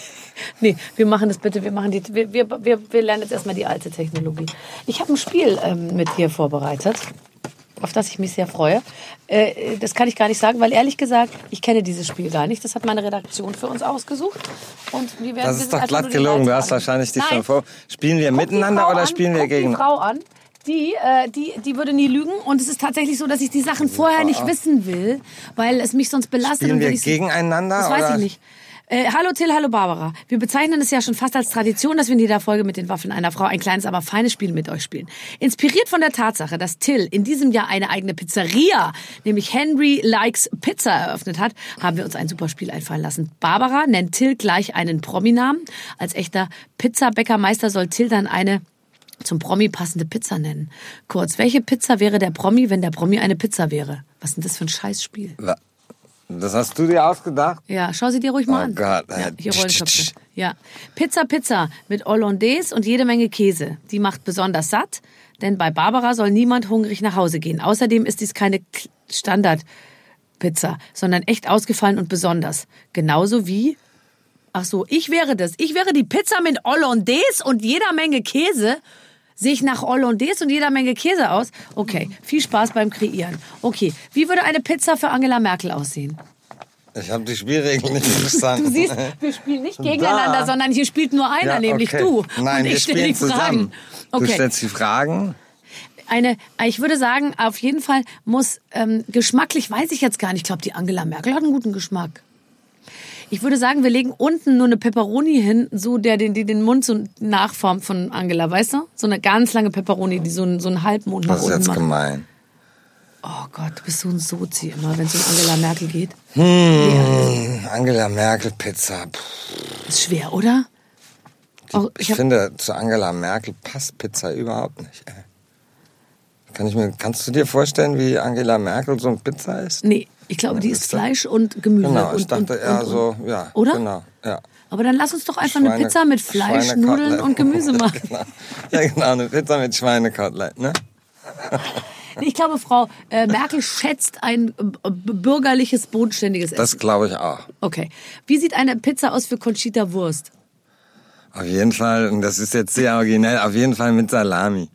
nee, wir machen das bitte, wir machen die, wir, wir, wir, wir lernen jetzt erstmal die alte Technologie. Ich habe ein Spiel ähm, mit dir vorbereitet, auf das ich mich sehr freue. Äh, das kann ich gar nicht sagen, weil ehrlich gesagt, ich kenne dieses Spiel gar nicht. Das hat meine Redaktion für uns ausgesucht. Und wir werden Das ist doch glatt gelogen. Du hast wahrscheinlich dich schon vor. Spielen wir Guck miteinander oder an, spielen wir guck gegen. die Frau an. Die, äh, die, die würde nie lügen und es ist tatsächlich so, dass ich die Sachen vorher nicht wissen will, weil es mich sonst belastet. Spielen und wir gegeneinander? Das weiß oder? ich nicht. Äh, hallo Till, hallo Barbara. Wir bezeichnen es ja schon fast als Tradition, dass wir in jeder Folge mit den Waffen einer Frau ein kleines, aber feines Spiel mit euch spielen. Inspiriert von der Tatsache, dass Till in diesem Jahr eine eigene Pizzeria, nämlich Henry Likes Pizza eröffnet hat, haben wir uns ein super Spiel einfallen lassen. Barbara nennt Till gleich einen Prominamen. Als echter Pizzabäckermeister soll Till dann eine zum Promi passende Pizza nennen. Kurz, welche Pizza wäre der Promi, wenn der Promi eine Pizza wäre? Was ist denn das für ein Scheißspiel? Das hast du dir ausgedacht? Ja, schau sie dir ruhig mal Oh an. Gott, ja, äh, hier tsch. Ja. Pizza, Pizza mit Hollandaise und jede Menge Käse. Die macht besonders satt, denn bei Barbara soll niemand hungrig nach Hause gehen. Außerdem ist dies keine Standardpizza, sondern echt ausgefallen und besonders. Genauso wie Ach so, ich wäre das. Ich wäre die Pizza mit Hollandaise und jeder Menge Käse. Sehe ich nach Hollandaise und jeder Menge Käse aus? Okay, viel Spaß beim Kreieren. Okay, wie würde eine Pizza für Angela Merkel aussehen? Ich habe die Spielregeln nicht verstanden. Du siehst, wir spielen nicht gegeneinander, Da. sondern hier spielt nur einer, Ja, nämlich okay. du. Nein, und ich stelle die Fragen. zusammen. Du Okay, stellst die Fragen. eine, ich würde sagen, auf jeden Fall muss ähm, geschmacklich, weiß ich jetzt gar nicht. Ich glaube, die Angela Merkel hat einen guten Geschmack. Ich würde sagen, wir legen unten nur eine Pepperoni hin, so der den, die den Mund so nachformt von Angela, weißt du? So eine ganz lange Pepperoni, die so einen, so einen Halbmond nach Das ist unten jetzt macht. gemein. Oh Gott, du bist so ein Sozi immer, wenn es um Angela Merkel geht. Hm, Angela Merkel Pizza. Puh. Ist schwer, oder? Oh, Ich, ich hab, finde, zu Angela Merkel passt Pizza überhaupt nicht. Ey. Kann ich mir, kannst du dir vorstellen, wie Angela Merkel so ein Pizza ist? nee, ich glaube, die ist Fleisch und Gemüse. Genau, und, ich dachte und, eher und, so, ja. Oder? Genau, ja. Aber dann lass uns doch einfach eine Schweine- Pizza mit Fleisch. Nudeln und Gemüse machen. genau. Ja, genau, eine Pizza mit Schweinekotelett, ne? Ich glaube, Frau äh, Merkel schätzt ein äh, bürgerliches, bodenständiges Essen. Das glaube ich auch. Okay. Wie sieht eine Pizza aus für Conchita Wurst? Auf jeden Fall, und das ist jetzt sehr originell, auf jeden Fall mit Salami.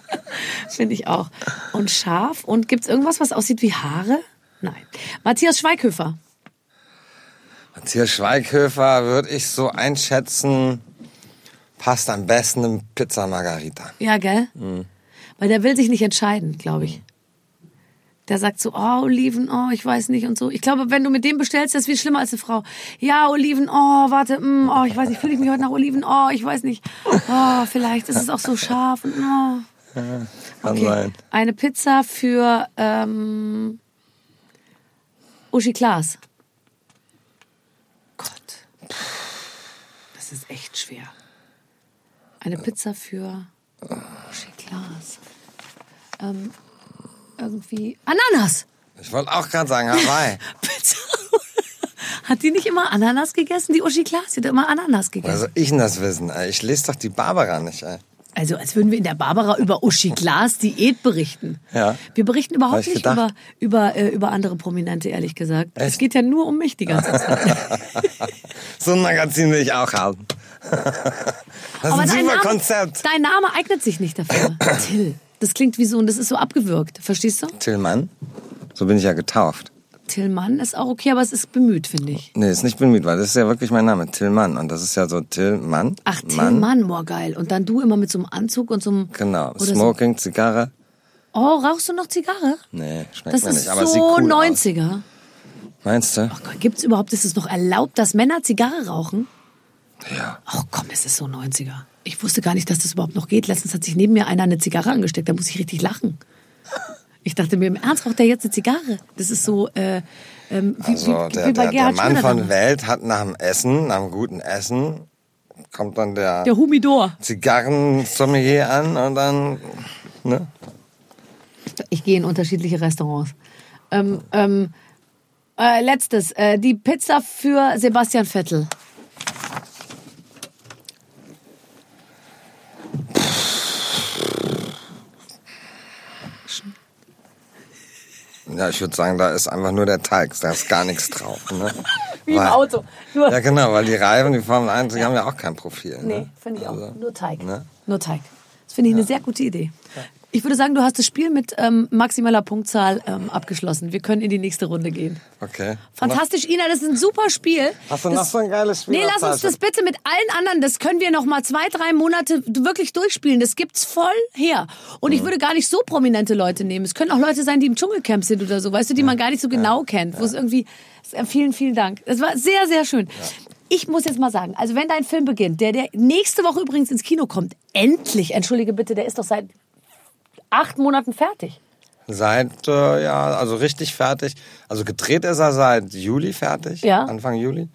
Finde ich auch. Und scharf. Und gibt's irgendwas, was aussieht wie Haare? Nein. Matthias Schweighöfer. Matthias Schweighöfer würde ich so einschätzen, passt am besten in Pizza Margarita. Ja, gell? Mhm. Weil der will sich nicht entscheiden, glaube ich. Der sagt so, oh, Oliven, oh, ich weiß nicht und so. Ich glaube, wenn du mit dem bestellst, das ist viel schlimmer als eine Frau. Ja, Oliven, oh, warte, mm, oh, ich weiß nicht, fühle ich mich heute nach Oliven, oh, ich weiß nicht. Oh, vielleicht ist es auch so scharf und oh. Kann Okay. sein. Eine Pizza für ähm, Uschi Klaas. Gott. Das ist echt schwer. Eine Pizza für Uschi Klaas. Ähm, irgendwie Ananas. Ich wollte auch gerade sagen, Hawaii. Pizza. Hat die nicht immer Ananas gegessen? Die Uschi Klaas, die hat immer Ananas gegessen. soll ich denn das wissen? ey? Ich lese doch die Barbara nicht, ey. Also als würden wir in der Barbara über Uschi Glas Diät berichten. Ja. Wir berichten überhaupt ich nicht über, gedacht. über, äh, über andere Prominente, ehrlich gesagt. Es Echt? geht ja nur um mich die ganze Zeit. So ein Magazin will ich auch haben. Das ist ein super Konzept. dein Name eignet sich nicht dafür. Till. Das klingt wie so, und das ist so abgewürgt. Verstehst du? Tillmann? So bin ich ja getauft. Tillmann ist auch okay, aber es ist bemüht, finde ich. Nee, ist nicht bemüht, weil das ist ja wirklich mein Name, Tillmann. Und das ist ja so Tillmann. Ach, Mann. Tillmann, boah, geil. Und dann du immer mit so einem Anzug und so einem... Genau. oder so. Smoking, Zigarre. Oh, rauchst du noch Zigarre? Nee, schmeckt Das mir ist nicht. Aber es so cool aus. 90er. Meinst du? Gibt es überhaupt, ist es noch erlaubt, dass Männer Zigarre rauchen? Ja. Ach komm, es ist so 90er. Ich wusste gar nicht, dass das überhaupt noch geht. Letztens hat sich neben mir einer eine Zigarre angesteckt. Da muss ich richtig lachen. Ich dachte mir, im Ernst raucht der jetzt eine Zigarre? Das ist so, äh, ähm, wie, Also wie, der, wie bei der, der Mann von. Welt hat nach dem Essen, nach dem guten Essen, kommt dann der, Der Humidor. Zigarrensommelier an und dann, ne? Ich gehe in unterschiedliche Restaurants. Ähm, ähm, äh, letztes, äh, die Pizza für Sebastian Vettel. Ja, ich würde sagen, da ist einfach nur der Teig, da ist gar nichts drauf. Ne? Wie im Weil- Auto. Nur, Ja, genau, weil die Reifen, die Formel 1, die haben ja auch kein Profil. nee, Ne? finde ich auch. Also, Nur Teig. ne? Nur Teig. Das finde ich eine sehr gute Idee. Ich würde sagen, du hast das Spiel mit ähm, maximaler Punktzahl ähm, abgeschlossen. Wir können in die nächste Runde gehen. Okay. Fantastisch, Ina, das ist ein super Spiel. Hast du das, noch so ein geiles Spiel Nee, lass uns das bitte mit allen anderen, das können wir noch mal zwei, drei Monate wirklich durchspielen. Das gibt's voll her. Und Mhm. ich würde gar nicht so prominente Leute nehmen. Es können auch Leute sein, die im Dschungelcamp sind oder so, weißt du, die man gar nicht so genau kennt. Wo es irgendwie, vielen, vielen Dank. Es war sehr, sehr schön. Ich muss jetzt mal sagen, also wenn dein Film beginnt, der, der nächste Woche übrigens ins Kino kommt, endlich, entschuldige bitte, der ist doch seit acht Monaten fertig. Seit, äh, ja, also richtig fertig. Also gedreht ist er seit Juli fertig. Ja. Anfang Juli.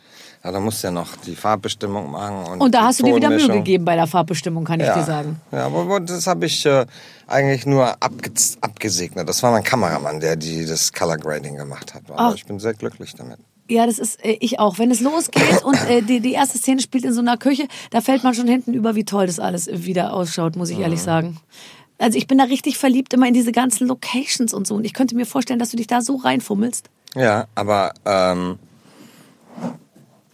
Ja, da musst du ja noch die Farbbestimmung machen. Und, Und da hast du dir wieder Mühe gegeben bei der Farbbestimmung, kann ich Ja. dir sagen. Ja, aber das habe ich äh, eigentlich nur abge abgesegnet. Das war mein Kameramann, der die, das Color Grading gemacht hat. Aber Ach. ich bin sehr glücklich damit. Ja, das ist äh, ich auch. Wenn es losgeht und äh, die, die erste Szene spielt in so einer Küche, da fällt man schon hinten über, wie toll das alles wieder ausschaut, muss ich ehrlich sagen. Also ich bin da richtig verliebt immer in diese ganzen Locations und so. Und ich könnte mir vorstellen, dass du dich da so reinfummelst. Ja, aber ähm,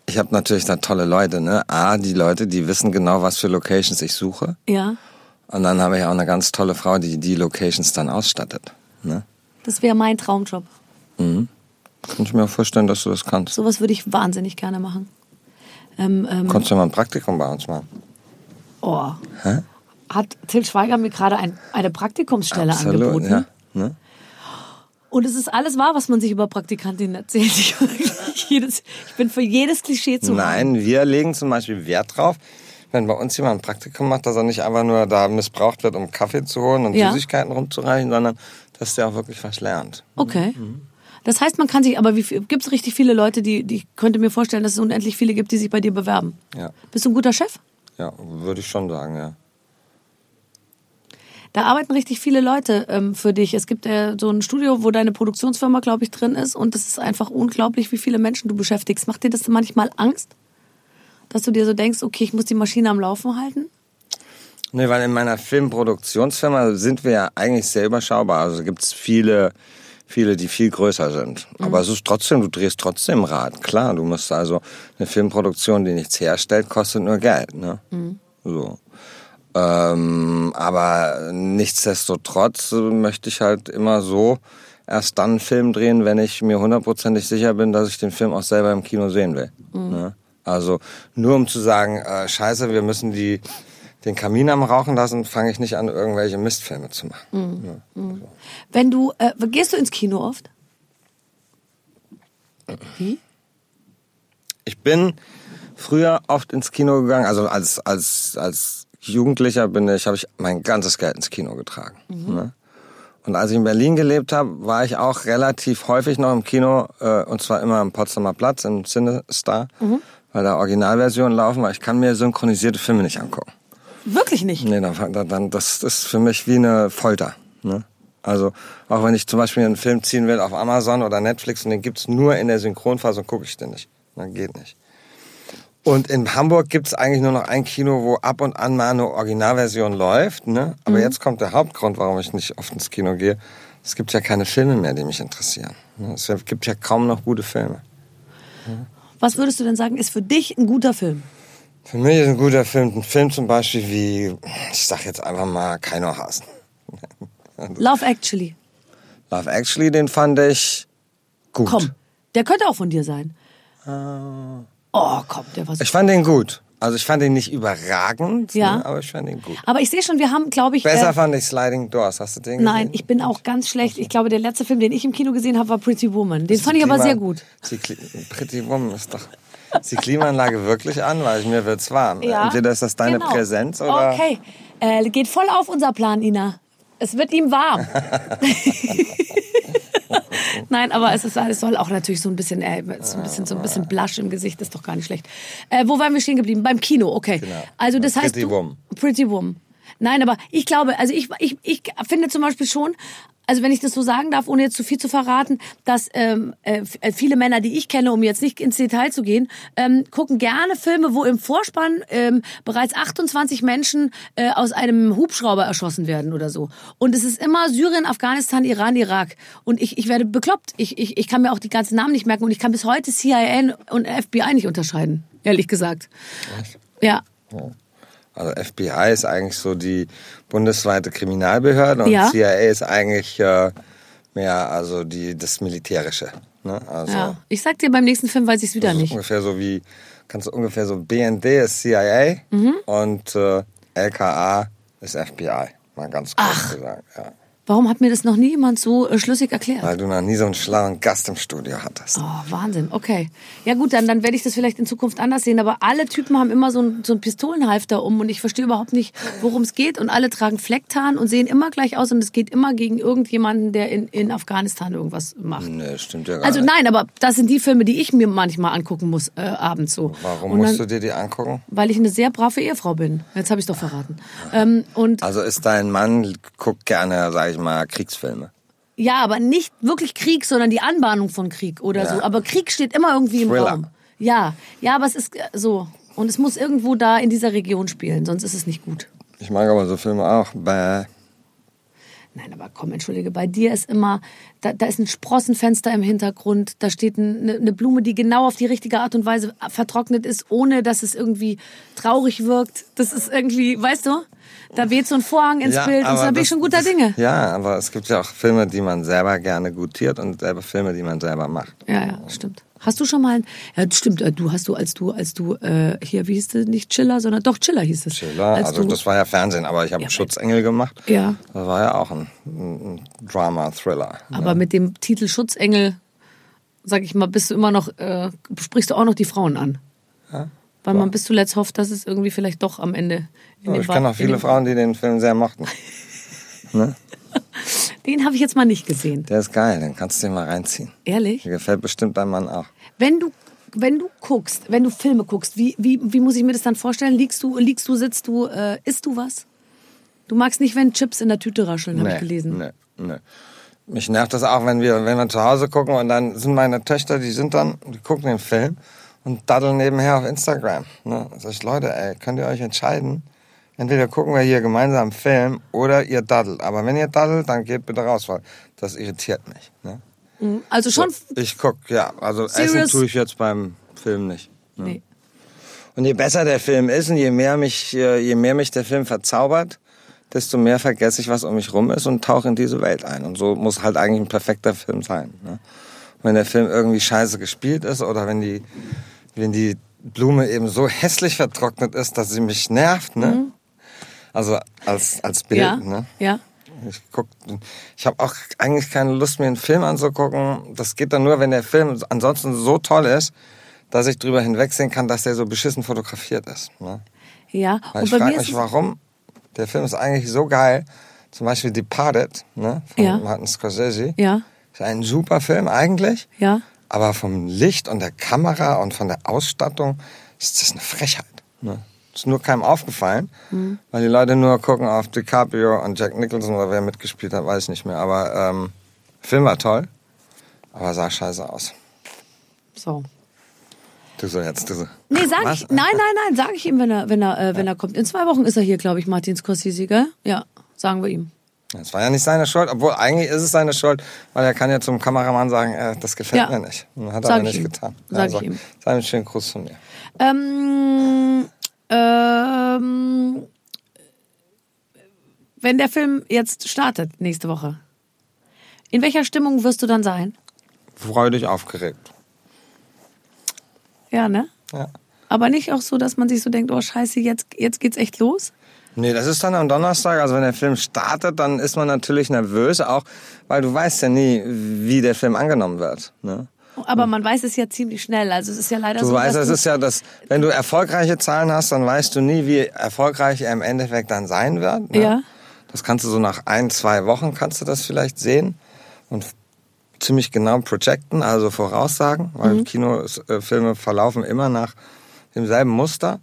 ich habe natürlich da tolle Leute. Ne? A, die Leute, die wissen genau, was für Locations ich suche. Ja, Und dann habe ich auch eine ganz tolle Frau, die die Locations dann ausstattet. Ne? das wäre mein Traumjob. Kann ich mir auch vorstellen, dass du das kannst. Sowas würde ich wahnsinnig gerne machen. Ähm, ähm, Kannst du mal ein Praktikum bei uns machen? oh. Hat Till Schweiger mir gerade ein, eine Praktikumsstelle angeboten? ja. Ne? Und es ist alles wahr, was man sich über Praktikantinnen erzählt. Ich, jedes, ich bin für jedes Klischee zu. Nein, wir legen zum Beispiel Wert drauf, wenn bei uns jemand ein Praktikum macht, dass er nicht einfach nur da missbraucht wird, um Kaffee zu holen und Ja. Süßigkeiten rumzureichen, sondern dass der auch wirklich was lernt. Okay. Das heißt, man kann sich, aber wie gibt es richtig viele Leute, die, die ich könnte mir vorstellen, dass es unendlich viele gibt, die sich bei dir bewerben. Ja, Bist du ein guter Chef? ja würde ich schon sagen, ja. Da arbeiten richtig viele Leute ähm, für dich. Es gibt äh, so ein Studio, wo deine Produktionsfirma, glaube ich, drin ist. Und es ist einfach unglaublich, wie viele Menschen du beschäftigst. Macht dir das manchmal Angst? Dass du dir so denkst, okay, ich muss die Maschine am Laufen halten? Nee, weil in meiner Filmproduktionsfirma sind wir ja eigentlich sehr überschaubar. Also gibt es viele, viele, die viel größer sind. Aber es ist trotzdem, du drehst trotzdem Rad. Klar, du musst also eine Filmproduktion, die nichts herstellt, kostet nur Geld. Ne? So. Ähm, aber nichtsdestotrotz möchte ich halt immer so erst dann einen Film drehen, wenn ich mir hundertprozentig sicher bin, dass ich den Film auch selber im Kino sehen will. Ne? Also nur um zu sagen, äh, scheiße, wir müssen die, den Kamin am Rauchen lassen, fange ich nicht an, irgendwelche Mistfilme zu machen. Ja. Wenn du, äh, gehst du ins Kino oft? Wie? Ich bin früher oft ins Kino gegangen, also als, als, als Jugendlicher bin ich, habe ich mein ganzes Geld ins Kino getragen. Ne? Und als ich in Berlin gelebt habe, war ich auch relativ häufig noch im Kino, äh, und zwar immer am Potsdamer Platz, im CineStar, weil da Originalversionen laufen, weil ich kann mir synchronisierte Filme nicht angucken. Wirklich nicht. Nee, dann, dann, dann, das ist für mich wie eine Folter. Ne? Also auch wenn ich zum Beispiel einen Film ziehen will auf Amazon oder Netflix und den gibt's nur in der Synchronfassung, gucke ich den nicht. Dann geht nicht. Und in Hamburg gibt's eigentlich nur noch ein Kino, wo ab und an mal eine Originalversion läuft. Ne? Aber jetzt kommt der Hauptgrund, warum ich nicht oft ins Kino gehe. Es gibt ja keine Filme mehr, die mich interessieren. ne? Es gibt ja kaum noch gute Filme. Was würdest du denn sagen, ist für dich ein guter Film? Für mich ist ein guter Film ein Film zum Beispiel wie, ich sag jetzt einfach mal, Keiner Hasen. Love Actually. Love Actually, den fand ich gut. Komm, der könnte auch von dir sein. Oh, komm, der war so. Ich fand den gut. Also ich fand den nicht überragend, Ja. ne, aber ich fand den gut. Aber ich sehe schon, wir haben, glaube ich. Besser äh, fand ich Sliding Doors. Hast du den gesehen? Nein, ich bin auch ganz schlecht. Ich glaube, der letzte Film, den ich im Kino gesehen habe, war Pretty Woman. Den fand ich aber Klima- sehr gut. Pretty Woman ist doch... Ist die Klimaanlage wirklich an? Weil mir wird's warm. Entweder ist das deine genau. Präsenz oder... Okay, äh, geht voll auf unser Plan, Ina. Es wird ihm warm. Nein, aber es, ist, es soll auch natürlich so ein bisschen, äh, so ein bisschen, so ein bisschen Blush im Gesicht, ist doch gar nicht schlecht. Äh, wo waren wir stehen geblieben? Beim Kino, okay. Genau. Also das heißt, Pretty du, Woman. Pretty Woman. Nein, aber ich glaube, also ich, ich, ich finde zum Beispiel schon, also wenn ich das so sagen darf, ohne jetzt zu viel zu verraten, dass ähm, äh, viele Männer, die ich kenne, um jetzt nicht ins Detail zu gehen, ähm, gucken gerne Filme, wo im Vorspann ähm, bereits 28 Menschen äh, aus einem Hubschrauber erschossen werden oder so. Und es ist immer Syrien, Afghanistan, Iran, Irak. Und ich, ich werde bekloppt. Ich, ich, ich kann mir auch die ganzen Namen nicht merken und ich kann bis heute CIA und FBI nicht unterscheiden, ehrlich gesagt. Ja. Also FBI ist eigentlich so die bundesweite Kriminalbehörde und Ja. CIA ist eigentlich äh, mehr also die das Militärische. Ne? Also ja. Ich sag dir beim nächsten Film weiß ich es wieder nicht. ungefähr so wie kannst du ungefähr so BND ist CIA Mhm. und äh, LKA ist FBI. Mal ganz kurz gesagt. Ja. Warum hat mir das noch nie jemand so äh, schlüssig erklärt? Weil du noch nie so einen schlauen Gast im Studio hattest. Oh, Wahnsinn. Okay. Ja gut, dann, dann werde ich das vielleicht in Zukunft anders sehen. Aber alle Typen haben immer so ein, so ein Pistolenhalfter um und ich verstehe überhaupt nicht, worum es geht. Und alle tragen Flecktarn und sehen immer gleich aus und es geht immer gegen irgendjemanden, der in, in Afghanistan irgendwas macht. Nee, stimmt ja gar Also nicht. nein, aber das sind die Filme, die ich mir manchmal angucken muss, äh, abends so. Warum und musst dann, du dir die angucken? Weil ich eine sehr brave Ehefrau bin. Jetzt habe ich doch verraten. Ähm, und Also ist dein Mann guckt gerne, sag ich mal, Kriegsfilme. Ja, aber nicht wirklich Krieg, sondern die Anbahnung von Krieg oder Ja. so. Aber Krieg steht immer irgendwie im Thriller. Raum. Ja, ja, aber es ist äh, so. Und es muss irgendwo da in dieser Region spielen, sonst ist es nicht gut. Ich mag aber so Filme auch. Bäh. Nein, aber komm, entschuldige, bei dir ist immer, da, da ist ein Sprossenfenster im Hintergrund, da steht ein- eine, eine Blume, die genau auf die richtige Art und Weise vertrocknet ist, ohne dass es irgendwie traurig wirkt. Das ist irgendwie, weißt du, da weht so ein Vorhang ins Bild und so, da bin das- ich schon guter das- Dinge. Ja, aber es gibt ja auch Filme, die man selber gerne gutiert und selber Filme, die man selber macht. Ja, ja, stimmt. Hast du schon mal, ja, stimmt, äh, du hast du, als du, als du, äh, hier, wie hieß es, nicht Chiller, sondern, doch, Chiller hieß es. Chiller, Als also du, das war ja Fernsehen, aber ich habe Ja, Schutzengel gemacht. Ja. Das war ja auch ein, ein Drama-Thriller. aber mit dem Titel Schutzengel, sag ich mal, bist du immer noch, äh, sprichst du auch noch die Frauen an. Weil man bis zuletzt hofft, dass es irgendwie vielleicht doch am Ende. in ich kenne auch viele Frauen, die den Film sehr mochten. ne? Den habe ich jetzt mal nicht gesehen. Der ist geil, den kannst du dir mal reinziehen. Ehrlich? Der gefällt bestimmt deinem Mann auch. Wenn du, wenn du guckst, wenn du Filme guckst, wie, wie, wie muss ich mir das dann vorstellen? Liegst du, liegst du, sitzt du, äh, isst du was? Du magst nicht, wenn Chips in der Tüte rascheln, habe ich gelesen. Nee, nee. Mich nervt das auch, wenn wir, wenn wir zu Hause gucken und dann sind meine Töchter, die sind dann, die gucken den Film und daddeln nebenher auf Instagram. Ne? Sag ich, Leute, ey, könnt ihr euch entscheiden? Entweder gucken wir hier gemeinsam einen Film oder ihr daddelt. Aber wenn ihr daddelt, dann geht bitte raus, weil das irritiert mich. Ne? Also schon. Ich guck, ja, also essen Serious? tue ich jetzt beim Film nicht. Nee. Und je besser der Film ist und je mehr mich, äh, je mehr mich der Film verzaubert, desto mehr vergesse ich, was um mich rum ist und tauche in diese Welt ein. Und so muss halt eigentlich ein perfekter Film sein. Ne? Wenn der Film irgendwie scheiße gespielt ist oder wenn die, wenn die Blume eben so hässlich vertrocknet ist, dass sie mich nervt, ne? Also als, als Bild, Ja. ne? Ja. Ich guck, ich habe auch eigentlich keine Lust, mir einen Film anzugucken. Das geht dann nur, wenn der Film ansonsten so toll ist, dass ich drüber hinwegsehen kann, dass der so beschissen fotografiert ist. Ne? Ja, Weil und ich frage mich, warum. Der Film ist eigentlich so geil. Zum Beispiel Departed, ne? Von Ja. Martin Scorsese. ja, Ist ein super Film eigentlich. ja. Aber vom Licht und der Kamera und von der Ausstattung ist das eine Frechheit. Ne? Ist nur keinem aufgefallen, Mhm. weil die Leute nur gucken auf DiCaprio und Jack Nicholson oder wer mitgespielt hat, weiß ich nicht mehr. Aber ähm, Film war toll, aber sah scheiße aus. So. Du so jetzt, du so. Nee, sag Was? ich. Nein, nein, nein, sag ich ihm, wenn er, wenn er, äh, wenn er kommt. In zwei Wochen ist er hier, glaube ich, Martin Scorsese, gell? Ja, sagen wir ihm. Das war ja nicht seine Schuld, obwohl eigentlich ist es seine Schuld, weil er kann ja zum Kameramann sagen, äh, das gefällt Ja. mir nicht. Und hat er aber ich nicht ihm. getan. Sag ich ihm. Sei einen schönen Gruß von mir. Ähm, ähm, wenn der Film jetzt startet, nächste Woche, in welcher Stimmung wirst du dann sein? Freudig aufgeregt. Ja, ne? Ja. Aber nicht auch so, dass man sich so denkt, oh scheiße, jetzt, jetzt geht's echt los? Nee, das ist dann am Donnerstag. Also wenn der Film startet, dann ist man natürlich nervös, auch weil du weißt ja nie, wie der Film angenommen wird. Ne? Aber man weiß es ja ziemlich schnell. Also es ist ja leider Du so, weißt, dass es du, ist ja das, wenn du erfolgreiche Zahlen hast, dann weißt du nie, wie erfolgreich er im Endeffekt dann sein wird. Ne? Ja. Das kannst du so nach ein, zwei Wochen kannst du das vielleicht sehen und ziemlich genau projecten, also voraussagen, weil Mhm. Kinofilme verlaufen immer nach demselben Muster.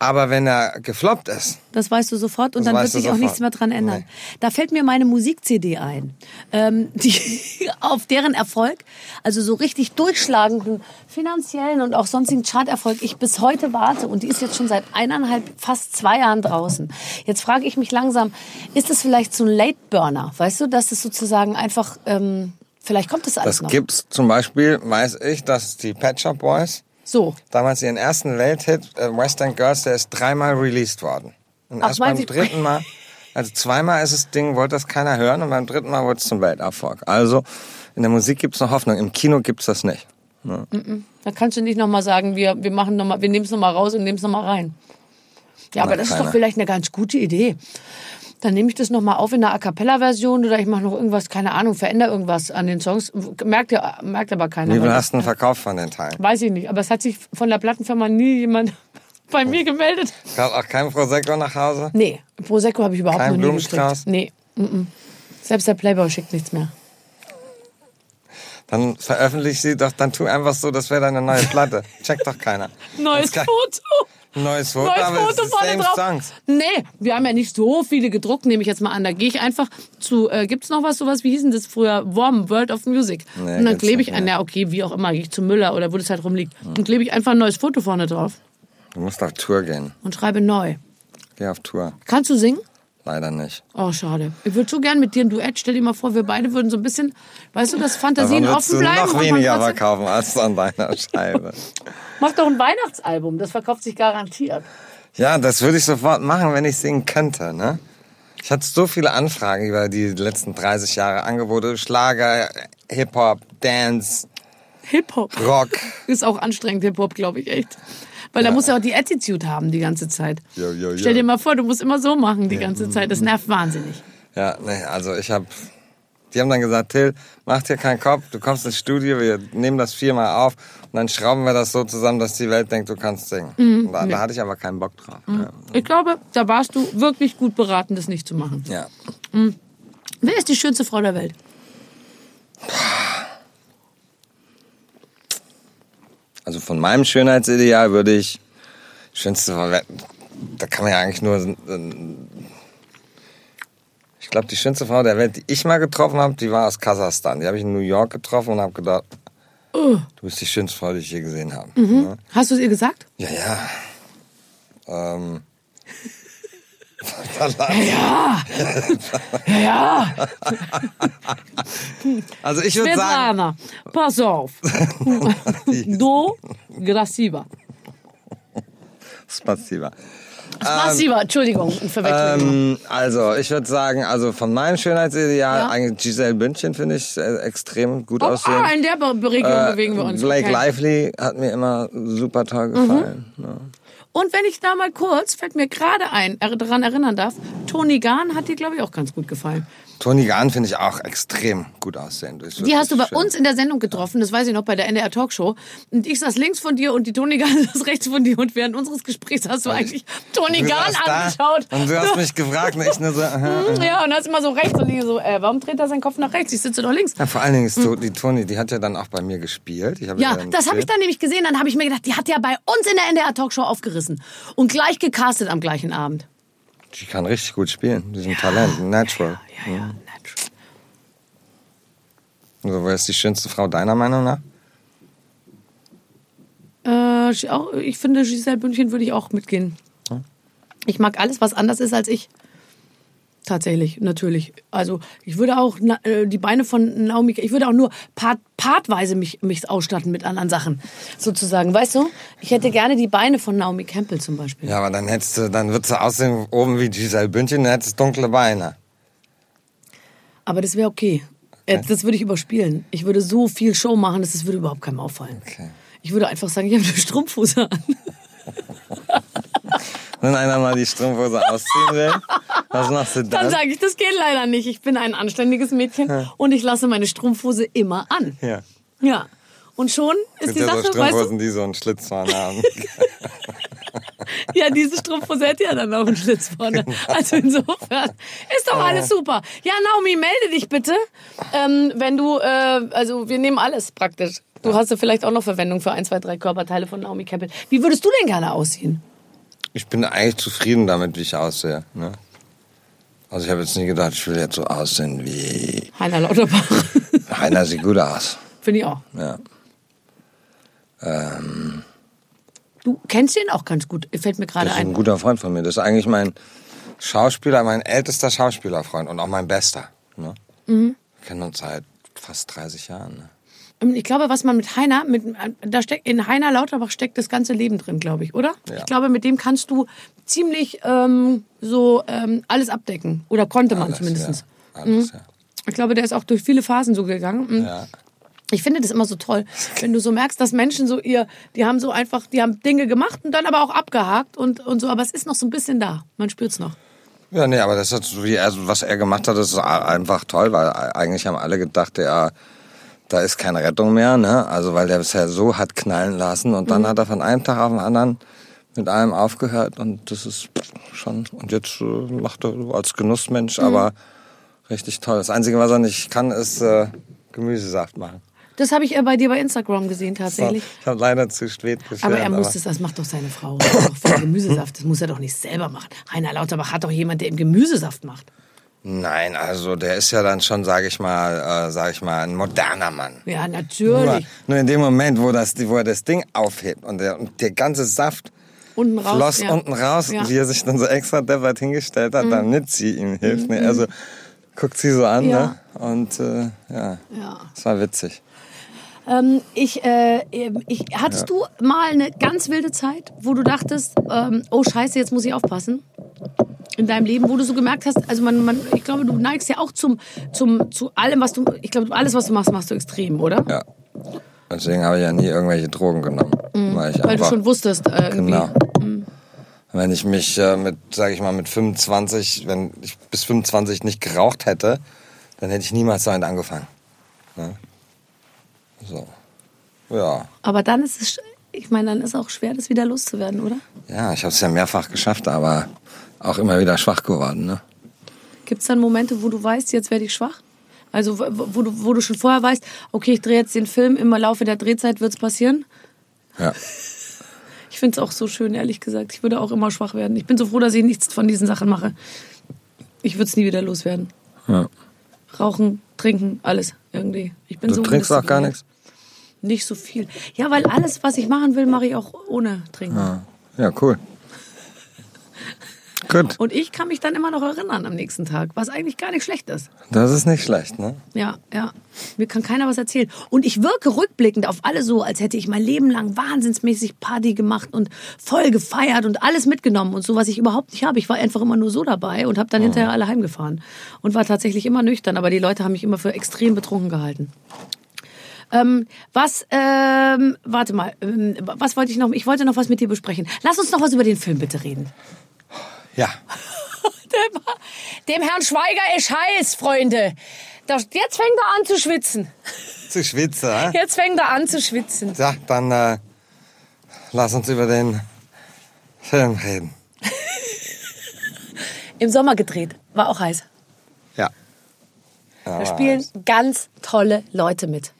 Aber wenn er gefloppt ist, Das weißt du sofort und dann wird sich auch nichts mehr dran ändern. Nee. Da fällt mir meine Musik-CD ein, ähm, die auf deren Erfolg, also so richtig durchschlagenden finanziellen und auch sonstigen Charterfolg, ich bis heute warte und die ist jetzt schon seit eineinhalb, fast zwei Jahren draußen. Jetzt frage ich mich langsam, ist das vielleicht so ein Late Burner, weißt du, dass es sozusagen einfach, ähm, vielleicht kommt das alles das noch. gibt's zum Beispiel, weiß ich, dass die Pet Shop Boys So, damals ihren ersten Welthit äh, Western Girls, der ist dreimal released worden. Und Ach, erst beim Sie- dritten Mal, also zweimal ist das Ding, wollte das keiner hören und beim dritten Mal wurde es zum Welterfolg. Also in der Musik gibt's noch Hoffnung, im Kino gibt's das nicht. da kannst du nicht nochmal sagen, wir, wir machen noch mal, wir nehmen es nochmal raus und nehmen es nochmal rein. Ja, aber Na, das ist keiner. doch vielleicht eine ganz gute Idee. Dann nehme ich das nochmal auf in einer A Cappella-Version oder ich mache noch irgendwas, keine Ahnung, verändere irgendwas an den Songs. Merkt, ja, merkt aber keiner. Wie viel hast du denn verkauft von den Teilen? Weiß ich nicht, aber es hat sich von der Plattenfirma nie jemand bei mir gemeldet. Gab auch kein Prosecco nach Hause? Nee, Prosecco habe ich überhaupt Kein noch nie Blumenstrauß? gekriegt. Nee, mm -mm. selbst der Playboy schickt nichts mehr. Dann veröffentlich sie doch, dann tu einfach so, das wäre deine neue Platte. Checkt doch keiner. Neues Foto. Neues Foto, Neues aber es Foto vorne drauf. songs. Nee, wir haben ja nicht so viele gedruckt, nehme ich jetzt mal an. Da gehe ich einfach zu, äh, gibt's noch was, sowas, wie hießen das früher? WOM, World of Music. Nee, und dann klebe ich ein, ja okay, wie auch immer, gehe ich zu Müller oder wo das halt rumliegt. Und klebe ich einfach ein neues Foto vorne drauf Du musst auf Tour gehen. und schreibe neu. Geh auf Tour. Kannst du singen? Leider nicht. Oh, schade. Ich würde so gern mit dir ein Duett. Stell dir mal vor, wir beide würden so ein bisschen, weißt du, dass Fantasien offen du bleiben. noch weniger verkaufen als an deiner Scheibe. Mach doch ein Weihnachtsalbum, das verkauft sich garantiert. Ja, das würde ich sofort machen, wenn ich singen könnte. Ne? Ich hatte so viele Anfragen über die letzten 30 Jahre. Angebote, Schlager, Hip-Hop, Dance, Hip-Hop. Rock. Ist auch anstrengend, Hip-Hop, glaube ich, echt. Weil da muss ja auch die Attitude haben die ganze Zeit. Jo, jo, jo. Stell dir mal vor, du musst immer so machen die ganze Zeit. Das nervt wahnsinnig. Ja, nee, also ich habe... Die haben dann gesagt, Till, mach dir keinen Kopf, du kommst ins Studio, wir nehmen das viermal auf und dann schrauben wir das so zusammen, dass die Welt denkt, du kannst singen. Mhm. Da, da hatte ich aber keinen Bock drauf. Ja. Ich glaube, da warst du wirklich gut beraten, das nicht zu machen. ja. Wer ist die schönste Frau der Welt? Also von meinem Schönheitsideal würde ich schönste Frau- da kann man ja eigentlich nur ich glaube die schönste Frau der Welt, die ich mal getroffen habe, die war aus Kasachstan. Die habe ich in New York getroffen und habe gedacht, Oh. du bist die schönste Frau, die ich je gesehen habe. Mhm. Ne? Hast du es ihr gesagt? Ja, ja. Ähm. Ja. ja. Also ich würde sagen, pass auf. Do Grasiva. Spasiba. Grasiva, Entschuldigung, Verwechslung. Ähm, also ich würde sagen, also von meinem Schönheitsideal, Ja. eigentlich Giselle Bündchen finde ich äh, extrem gut Oh, aussehen. ah, in der Region Äh, bewegen wir uns. Blake Okay. Mhm. Lively hat mir immer super toll gefallen. Ja. Und wenn ich da mal kurz, fällt mir gerade ein, er- daran erinnern darf, Tony Gahn hat dir, glaube ich, auch ganz gut gefallen. Toni Gahn finde ich auch extrem gut aussehend. Die hast du bei schön. uns in der Sendung getroffen, das weiß ich noch, bei der NDR Talkshow. Und ich saß links von dir und die Toni Gahn saß rechts von dir. Und während unseres Gesprächs hast du eigentlich Toni Gahn angeschaut. Und du hast mich gefragt und ich nur so, aha. Ja, und hast immer so rechts und ich so, äh, warum dreht er seinen Kopf nach rechts? Ich sitze doch links. Ja, vor allen Dingen ist so, die Toni, die hat ja dann auch bei mir gespielt. Ja, dann das habe ich dann nämlich gesehen. Dann habe ich mir gedacht, die hat ja bei uns in der NDR Talkshow aufgerissen. Und gleich gecastet am gleichen Abend. Die kann richtig gut spielen. Die ist ein Talent, ein Natural. Ja, ja, natural. Also, wer ist die schönste Frau deiner Meinung nach? Äh, auch- ich finde, Giselle Bündchen würde ich auch mitgehen. Ich mag alles, was anders ist als ich. Tatsächlich, natürlich. Also ich würde auch na, äh, die Beine von Naomi, ich würde auch nur part, partweise mich, mich ausstatten mit anderen Sachen, sozusagen. Weißt du? Ich hätte gerne die Beine von Naomi Campbell zum Beispiel. Ja, aber dann hättest du, dann würdest du aussehen oben wie Giselle Bündchen, dann hättest du dunkle Beine. Aber das wäre okay. Äh, Das würde ich überspielen. Ich würde so viel Show machen, dass es würde überhaupt keinem auffallen. Okay. Ich würde einfach sagen, ich habe eine Strumpfhose an. Wenn einer mal die Strumpfhose ausziehen will, was machst du Dann dann? sage ich, das geht leider nicht. Ich bin ein anständiges Mädchen und ich lasse meine Strumpfhose immer an. Ja. Ja. Und schon ist gibt die ja so Sache, weißt Strumpfhosen, die so einen Schlitz vorne haben. ja, diese Strumpfhose hätte ja dann auch einen Schlitz vorne. Also insofern ist doch alles super. Ja, Naomi, melde dich bitte, ähm, wenn du, äh, also wir nehmen alles praktisch. Du hast ja vielleicht auch noch Verwendung für ein, zwei, drei Körperteile von Naomi Campbell. Wie würdest du denn gerne aussehen? Ich bin eigentlich zufrieden damit, wie ich aussehe. Ne? Also ich habe jetzt nie gedacht, ich will jetzt so aussehen wie... Heiner Lauterbach. Heiner sieht gut aus. Finde ich auch. Ja. Ähm, Du kennst ihn auch ganz gut, fällt mir gerade das ist ein ein. guter Freund von mir. Das ist eigentlich mein Schauspieler, mein ältester Schauspielerfreund und auch mein bester. Ne? Mhm. Wir kennen uns seit fast 30 Jahren. Ne? Ähm, Ich glaube, was man mit Heiner, mit, da steckt, in Heiner Lauterbach steckt das ganze Leben drin, glaube ich, oder? Ja. Ich glaube, mit dem kannst du ziemlich ähm, so ähm, alles abdecken. Oder konnte man Alles, zumindest. Ja. Alles, ja. Ich glaube, der ist auch durch viele Phasen so gegangen. Und ja. Ich finde das immer so toll, wenn du so merkst, dass Menschen so ihr, die haben so einfach, die haben Dinge gemacht und dann aber auch abgehakt und, und so, aber es ist noch so ein bisschen da. Man spürt's noch. Ja, nee, aber das ist, wie er, was er gemacht hat, ist einfach toll, weil eigentlich haben alle gedacht, ja, da ist keine Rettung mehr, ne? Also weil der bisher so hat knallen lassen und dann Mhm. hat er von einem Tag auf den anderen mit allem aufgehört und das ist schon und jetzt äh, macht er so als Genussmensch, Mhm. aber richtig toll. Das Einzige, was er nicht kann, ist äh, Gemüsesaft machen. Das habe ich äh, bei dir bei Instagram gesehen tatsächlich. Ich habe leider zu spät gefilmt. Aber er muss das, das macht doch seine Frau. Das doch voll Gemüsesaft. Das muss er doch nicht selber machen. Rainer Lauterbach hat doch jemand, der ihm Gemüsesaft macht. Nein, also der ist ja dann schon, sage ich mal, äh, sage ich mal, ein moderner Mann. Ja, Nur, natürlich. nur in dem Moment, wo, das, wo er das Ding aufhebt und der, und der ganze Saft Unten raus. floss ja. unten raus, Ja. Mhm. wie er sich dann so extra deppert hingestellt hat, damit sie ihm hilft. Ne? Also guckt sie so an Ja. ne? und äh, ja, Ja. es war witzig. Ähm, ich, äh, ich, hattest du mal eine ganz wilde Zeit, wo du dachtest, ähm, oh Scheiße, jetzt muss ich aufpassen? In deinem Leben, wo du so gemerkt hast, also man, man, ich glaube, du neigst ja auch zum, zum, zu allem, was du, ich glaube, alles, was du machst, machst du extrem, oder? Ja. Deswegen habe ich ja nie irgendwelche Drogen genommen. Weil, ich Mhm. Weil du einfach, schon wusstest, äh, irgendwie. Genau. Wenn ich mich äh, mit, sage ich mal, mit 25, wenn ich bis 25 nicht geraucht hätte, dann hätte ich niemals damit angefangen. Ne? So. Ja. Aber dann ist es, ich meine, dann ist es auch schwer, das wieder loszuwerden, oder? Ja, ich habe es ja mehrfach geschafft, aber auch immer wieder schwach geworden. Ne? Gibt es dann Momente, wo du weißt, jetzt werde ich schwach? Also wo, du, wo du schon vorher weißt, okay, ich drehe jetzt den Film, im Laufe der Drehzeit wird es passieren? Ja. Ich finde es auch so schön, ehrlich gesagt. Ich würde auch immer schwach werden. Ich bin so froh, dass ich nichts von diesen Sachen mache. Ich würde es nie wieder loswerden. ja. Rauchen, trinken, alles irgendwie. Ich bin Du so trinkst auch gar nichts? Nicht so viel. Ja, weil alles, was ich machen will, mache ich auch ohne trinken. Ja, ja cool. Gut, Und ich kann mich dann immer noch erinnern am nächsten Tag, was eigentlich gar nicht schlecht ist. das ist nicht schlecht, ne? Ja, ja. Mir kann keiner was erzählen. Und ich wirke rückblickend auf alle so, als hätte ich mein Leben lang wahnsinnsmäßig Party gemacht und voll gefeiert und alles mitgenommen und so, was ich überhaupt nicht habe. Ich war einfach immer nur so dabei und habe dann hinterher alle heimgefahren. Und war tatsächlich immer nüchtern, aber die Leute haben mich immer für extrem betrunken gehalten. Ähm, was, ähm, warte mal, ähm, was wollte ich noch? Ich wollte noch was mit dir besprechen. Lass uns noch was über den Film bitte reden. Ja. Der Dem Herrn Schweiger ist heiß, Freunde. Das, jetzt fängt er an zu schwitzen. Zu schwitzen, hä? Jetzt fängt er an zu schwitzen. Ja, dann äh, lass uns über den Film reden. Im Sommer gedreht. War auch heiß. Ja. Da spielen ganz tolle Leute mit.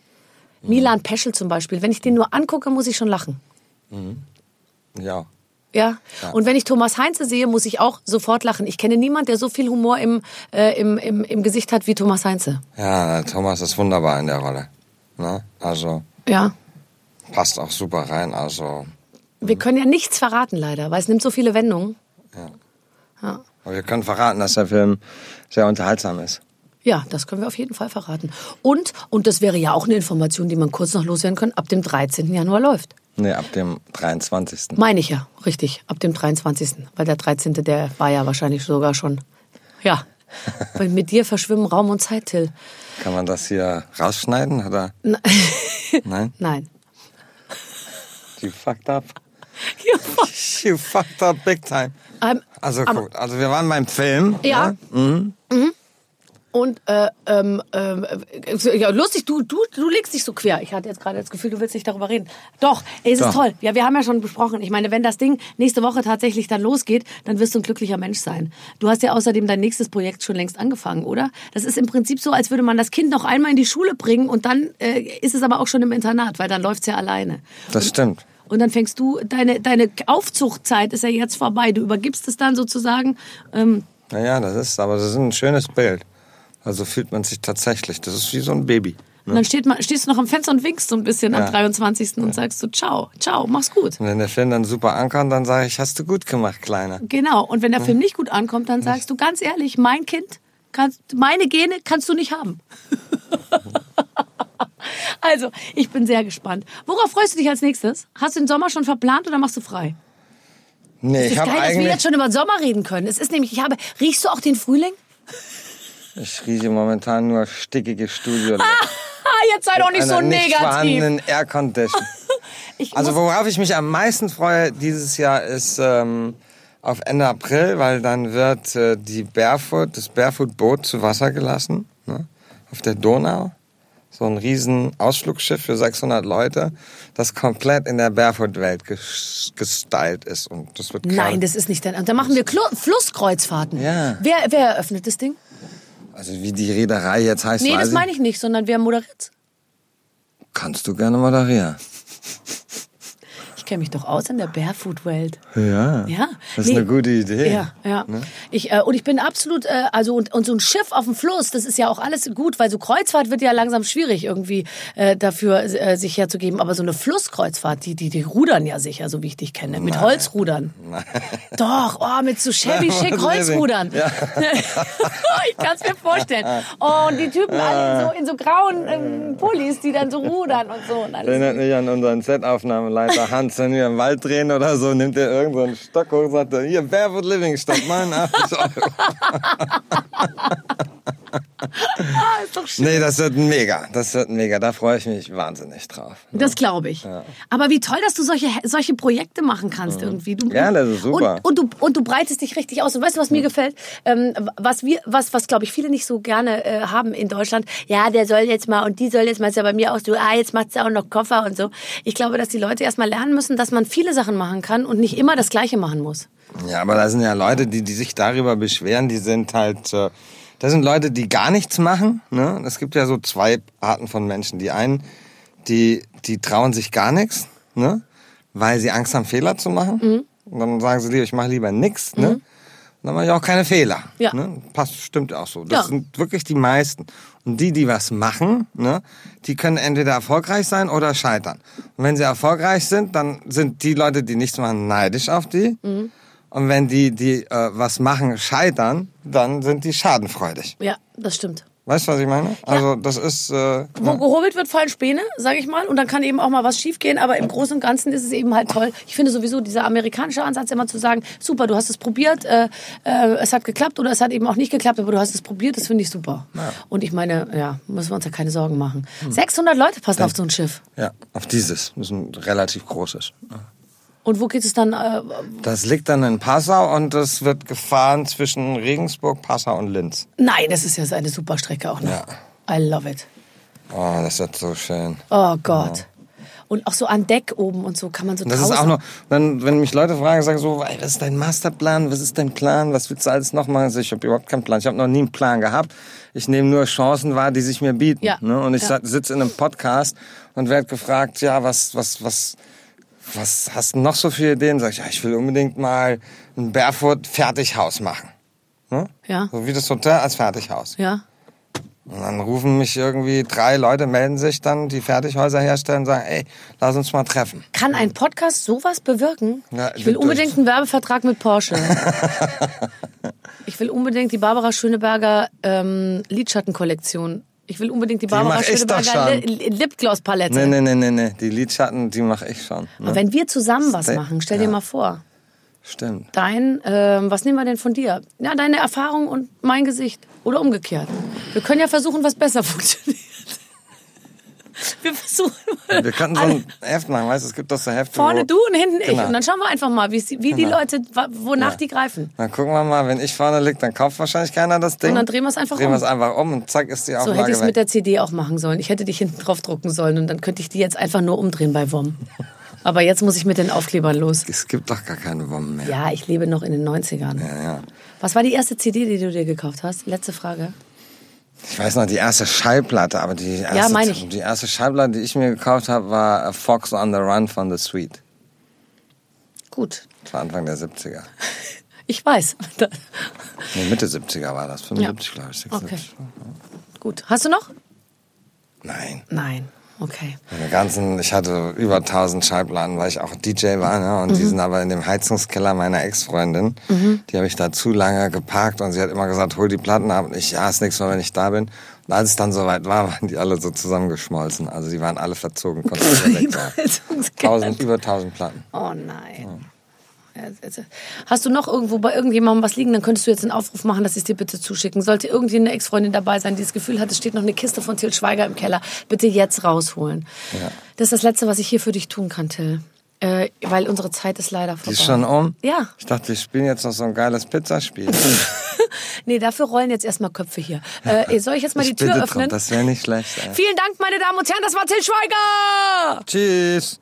Milan Peschel zum Beispiel. Wenn ich den nur angucke, muss ich schon lachen. Ja. Ja. Und wenn ich Thomas Heinze sehe, muss ich auch sofort lachen. Ich kenne niemanden, der so viel Humor im, äh, im, im, im Gesicht hat wie Thomas Heinze. Ja, Thomas ist wunderbar in der Rolle. Ne? Also Ja. passt auch super rein. Also Wir können ja nichts verraten, leider, weil es nimmt so viele Wendungen. aber wir können verraten, dass der Film sehr unterhaltsam ist. Ja, das können wir auf jeden Fall verraten. Und, und das wäre ja auch eine Information, die man kurz noch loswerden kann, ab dem 13. Januar läuft. Nee, ab dem 23. Meine ich ja, richtig, ab dem 23. Weil der 13. der war ja wahrscheinlich sogar schon, ja. Weil mit dir verschwimmen Raum und Zeit, Till. Kann man das hier rausschneiden? Oder? Nein? Nein. You fucked up. You fucked up big time. Ähm, Also gut, also wir waren beim Film. Ja. Ne? Mhm. Und äh, ähm, äh, ja, lustig, du, du, du legst dich so quer. Ich hatte jetzt gerade das Gefühl, du willst nicht darüber reden. Doch, es ist Doch. toll. Ja, wir haben ja schon besprochen. Ich meine, wenn das Ding nächste Woche tatsächlich dann losgeht, dann wirst du ein glücklicher Mensch sein. Du hast ja außerdem dein nächstes Projekt schon längst angefangen, oder? Das ist im Prinzip so, als würde man das Kind noch einmal in die Schule bringen und dann äh, ist es aber auch schon im Internat, weil dann läuft's ja alleine. Das stimmt. Und dann fängst du, deine, deine Aufzuchtzeit ist ja jetzt vorbei. Du übergibst es dann sozusagen. Ähm, Naja, das ist, aber das ist ein schönes Bild. Also fühlt man sich tatsächlich. Das ist wie so ein Baby. Und dann steht man, stehst du noch am Fenster und winkst so ein bisschen am Ja. 23. und sagst so, ciao, ciao, mach's gut. Und wenn der Film dann super ankommt, dann sage ich, hast du gut gemacht, Kleiner. Genau. Und wenn der Film nicht gut ankommt, dann sagst du ganz ehrlich, mein Kind, kannst, meine Gene kannst du nicht haben. also, ich bin sehr gespannt. Worauf freust du dich als nächstes? Hast du den Sommer schon verplant oder machst du frei? Nee, ich habe geil, dass wir eigentlich... jetzt schon über den Sommer reden können. Es ist nämlich, ich habe, riechst du auch den Frühling? Ich rieche momentan nur stickige Studio. Ah, jetzt sei doch nicht so Einer nicht negativ. vorhandenen Air Condition. Also worauf ich mich am meisten freue dieses Jahr ist ähm, auf Ende April, weil dann wird äh, die Barefoot, das Barefoot-Boot zu Wasser gelassen ne? auf der Donau. So ein riesen Ausflugsschiff für 600 Leute, das komplett in der Barefoot-Welt ges- gestylt ist. Und das wird Nein, das ist nicht dein Ernst. Da machen wir Klo Flusskreuzfahrten. Ja. Wer, wer eröffnet das Ding? Also wie die Reederei jetzt heißt, Nee, das meine ich nicht, sondern wer moderiert Kannst du gerne moderieren. Ich kenne mich doch aus in der Barefoot-Welt. Ja. Ja. Das ist Nee. eine gute Idee. Ja, ja. Ich, äh, und ich bin absolut, äh, also und, und so ein Schiff auf dem Fluss, das ist ja auch alles gut, weil so Kreuzfahrt wird ja langsam schwierig irgendwie äh, dafür äh, sich herzugeben. Aber so eine Flusskreuzfahrt, die, die, die rudern ja sicher, so wie ich dich kenne. Mit Holzrudern. Doch, oh, mit so shabby schick Holzrudern. ich kann es mir vorstellen. Oh, und die Typen alle in so, in so grauen ähm, Pullis, die dann so rudern und so. Und alles. Erinnert mich an unseren Set-Aufnahmeleiter Hans, wenn wir im Wald drehen oder so, nimmt er irgendeinen Stock hoch und sagt, er, hier, Barefoot Living, mein 80 Euro. Ah, ist doch schön. Nee, das wird mega, das wird mega, da freue ich mich wahnsinnig drauf. Das glaube ich. Aber wie toll, dass du solche, solche Projekte machen kannst irgendwie. Du, Ja, das ist super. Und, und, du, und du breitest dich richtig aus. Und weißt du, was mir gefällt? Ähm, was wir, was, was glaube ich viele nicht so gerne äh, haben in Deutschland. Ja, der soll jetzt mal und die soll jetzt mal, ist ja bei mir auch so, ah, jetzt macht sie auch noch Koffer und so. Ich glaube, dass die Leute erst mal lernen müssen, dass man viele Sachen machen kann und nicht immer das Gleiche machen muss. Ja, aber da sind ja Leute, die, die sich darüber beschweren, die sind halt, äh, das sind Leute, die gar nichts machen. Ne? Es gibt ja so zwei Arten von Menschen. Die einen, die, die trauen sich gar nichts, ne? weil sie Angst haben, Fehler zu machen. Mhm. Und dann sagen sie lieber, ich mache lieber nichts. Ne? Und dann mache ich auch keine Fehler. Ja. Ne? Passt, stimmt auch so. Das Ja. sind wirklich die meisten. Und die, die was machen, ne, die können entweder erfolgreich sein oder scheitern. Und wenn sie erfolgreich sind, dann sind die Leute, die nichts machen, neidisch auf die. Mhm. Und wenn die, die äh, was machen, scheitern, dann sind die schadenfreudig. Ja, das stimmt. Weißt du, was ich meine? Also das ist... Äh, Wo gehobelt wird, fallen Späne, sage ich mal. Und dann kann eben auch mal was schiefgehen. Aber im Großen und Ganzen ist es eben halt toll. Ich finde sowieso dieser amerikanische Ansatz immer zu sagen, super, du hast es probiert, äh, äh, es hat geklappt oder es hat eben auch nicht geklappt, aber du hast es probiert, das finde ich super. Und ich meine, ja, müssen wir uns ja keine Sorgen machen. Hm. 600 Leute passen auf so ein Schiff. ja, auf dieses. Das ist ein relativ großes. Und wo geht es dann? Äh, Das liegt dann in Passau und das wird gefahren zwischen Regensburg, Passau und Linz. nein, das ist ja so eine super Strecke auch noch. Ja. I love it. Oh, das wird so schön. Oh Gott. Und auch so an Deck oben und so kann man so Das ist auch noch, dann, wenn mich Leute fragen, sagen so, ey, was ist dein Masterplan, was ist dein Plan, was willst du alles noch machen? Also Ich habe überhaupt keinen Plan. Ich habe noch nie einen Plan gehabt. Ich nehme nur Chancen wahr, die sich mir bieten. Ja. Ne? Und ich Ja. sitze in einem Podcast und werde gefragt, ja, was, was, was, was hast du noch so für Ideen? Sag ich, ja, ich will unbedingt mal ein Barefoot-Fertighaus machen. Ne? Ja. So wie das Hotel als Fertighaus. Ja. Und dann rufen mich irgendwie drei Leute, melden sich dann, die Fertighäuser herstellen und sagen, ey, lass uns mal treffen. Kann ein Podcast sowas bewirken? Ja, ich will unbedingt einen Werbevertrag mit Porsche. ich will unbedingt die Barbara Schöneberger ähm, Lidschattenkollektion. Ich will unbedingt die Barbara doch Schöneberger Lipgloss-Palette. Nee, nee, nee, nee, nee. Die Lidschatten, die mache ich schon. Ne? Aber wenn wir zusammen was Ste- machen, stell dir ja. mal vor. Stimmt. Dein, ähm, was nehmen wir denn von dir? Ja, deine Erfahrung und mein Gesicht. Oder umgekehrt. Wir können ja versuchen, was besser funktioniert. Wir versuchen Wir könnten so ein Heft machen, weißt du, es gibt doch so Hefte. vorne wo, du und hinten ich. Genau. Und dann schauen wir einfach mal, wie, wie die Genau. Leute, wonach Ja. die greifen. Dann gucken wir mal, wenn ich vorne liege, dann kauft wahrscheinlich keiner das Ding. Und dann drehen wir es einfach Drehen um. wir es einfach um und zack ist die So Auflage hätte ich es mit der CD auch machen sollen. Ich hätte dich hinten drauf drucken sollen und dann könnte ich die jetzt einfach nur umdrehen bei WOM. Aber jetzt muss ich mit den Aufklebern los. es gibt doch gar keine Bomben mehr. Ja, ich lebe noch in den 90ern. Ja, ja. Was war die erste CD, die du dir gekauft hast? Letzte Frage. Ich weiß noch, die erste Schallplatte, aber die erste, meine ich. die erste Schallplatte, die ich mir gekauft habe, war Fox on the Run von The Sweet. Gut. Das war Anfang der 70er. Ich weiß. Nee, Mitte 70er war das. 75, glaube ich. 76. Gut. Hast du noch? Nein. Nein. Okay. Meine ganzen, ich hatte über 1000 Schallplatten, weil ich auch DJ war, ne? und Mhm. die sind aber in dem Heizungskeller meiner Ex-Freundin. Die habe ich da zu lange geparkt und sie hat immer gesagt, hol die Platten ab. Und ich, ja, ist nichts mehr, wenn ich da bin. Und als es dann soweit war, waren die alle so zusammengeschmolzen. Also die waren alle verzogen. Heizungskeller. 1000, über 1000 Platten. Oh nein. Ja, Hast du noch irgendwo bei irgendjemandem was liegen, dann könntest du jetzt einen Aufruf machen, dass sie es dir bitte zuschicken. Sollte irgendwie eine Ex-Freundin dabei sein, die das Gefühl hat, es steht noch eine Kiste von Till Schweiger im Keller, bitte jetzt rausholen. Ja. Das ist das Letzte, was ich hier für dich tun kann, Till. Äh, weil unsere Zeit ist leider vorbei. Die ist schon um? Ja. Ich dachte, wir spielen jetzt noch so ein geiles Pizzaspiel. Nee, dafür rollen jetzt erstmal Köpfe hier. Äh, soll ich jetzt mal ich die Tür öffnen? Drum, das wäre nicht schlecht. Ey. Vielen Dank, meine Damen und Herren, das war Till Schweiger! Tschüss.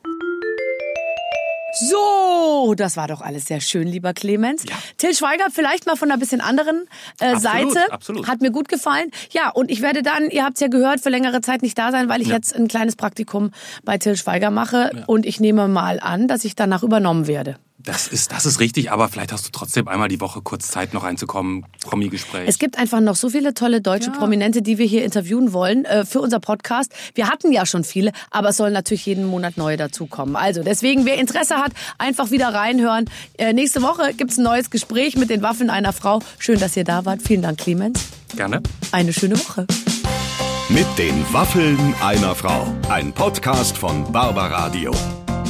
So, das war doch alles sehr schön, lieber Clemens. Till Schweiger, vielleicht mal von einer bisschen anderen äh, Absolut, Seite. absolut. Hat mir gut gefallen. Ja, und ich werde dann, ihr habt es ja gehört, für längere Zeit nicht da sein, weil ich jetzt ein kleines Praktikum bei Till Schweiger mache. Und ich nehme mal an, dass ich danach übernommen werde. Das ist, das ist richtig, aber vielleicht hast du trotzdem einmal die Woche kurz Zeit, noch reinzukommen. Promi-Gespräch. Es gibt einfach noch so viele tolle deutsche Prominente, die wir hier interviewen wollen äh, für unser Podcast. Wir hatten ja schon viele, aber es sollen natürlich jeden Monat neue dazukommen. Also deswegen, wer Interesse hat, einfach wieder reinhören. Äh, nächste Woche gibt's ein neues Gespräch mit den Waffen einer Frau. Schön, dass ihr da wart. Vielen Dank, Clemens. Gerne. Eine schöne Woche. Mit den Waffeln einer Frau. Ein Podcast von Barbaradio.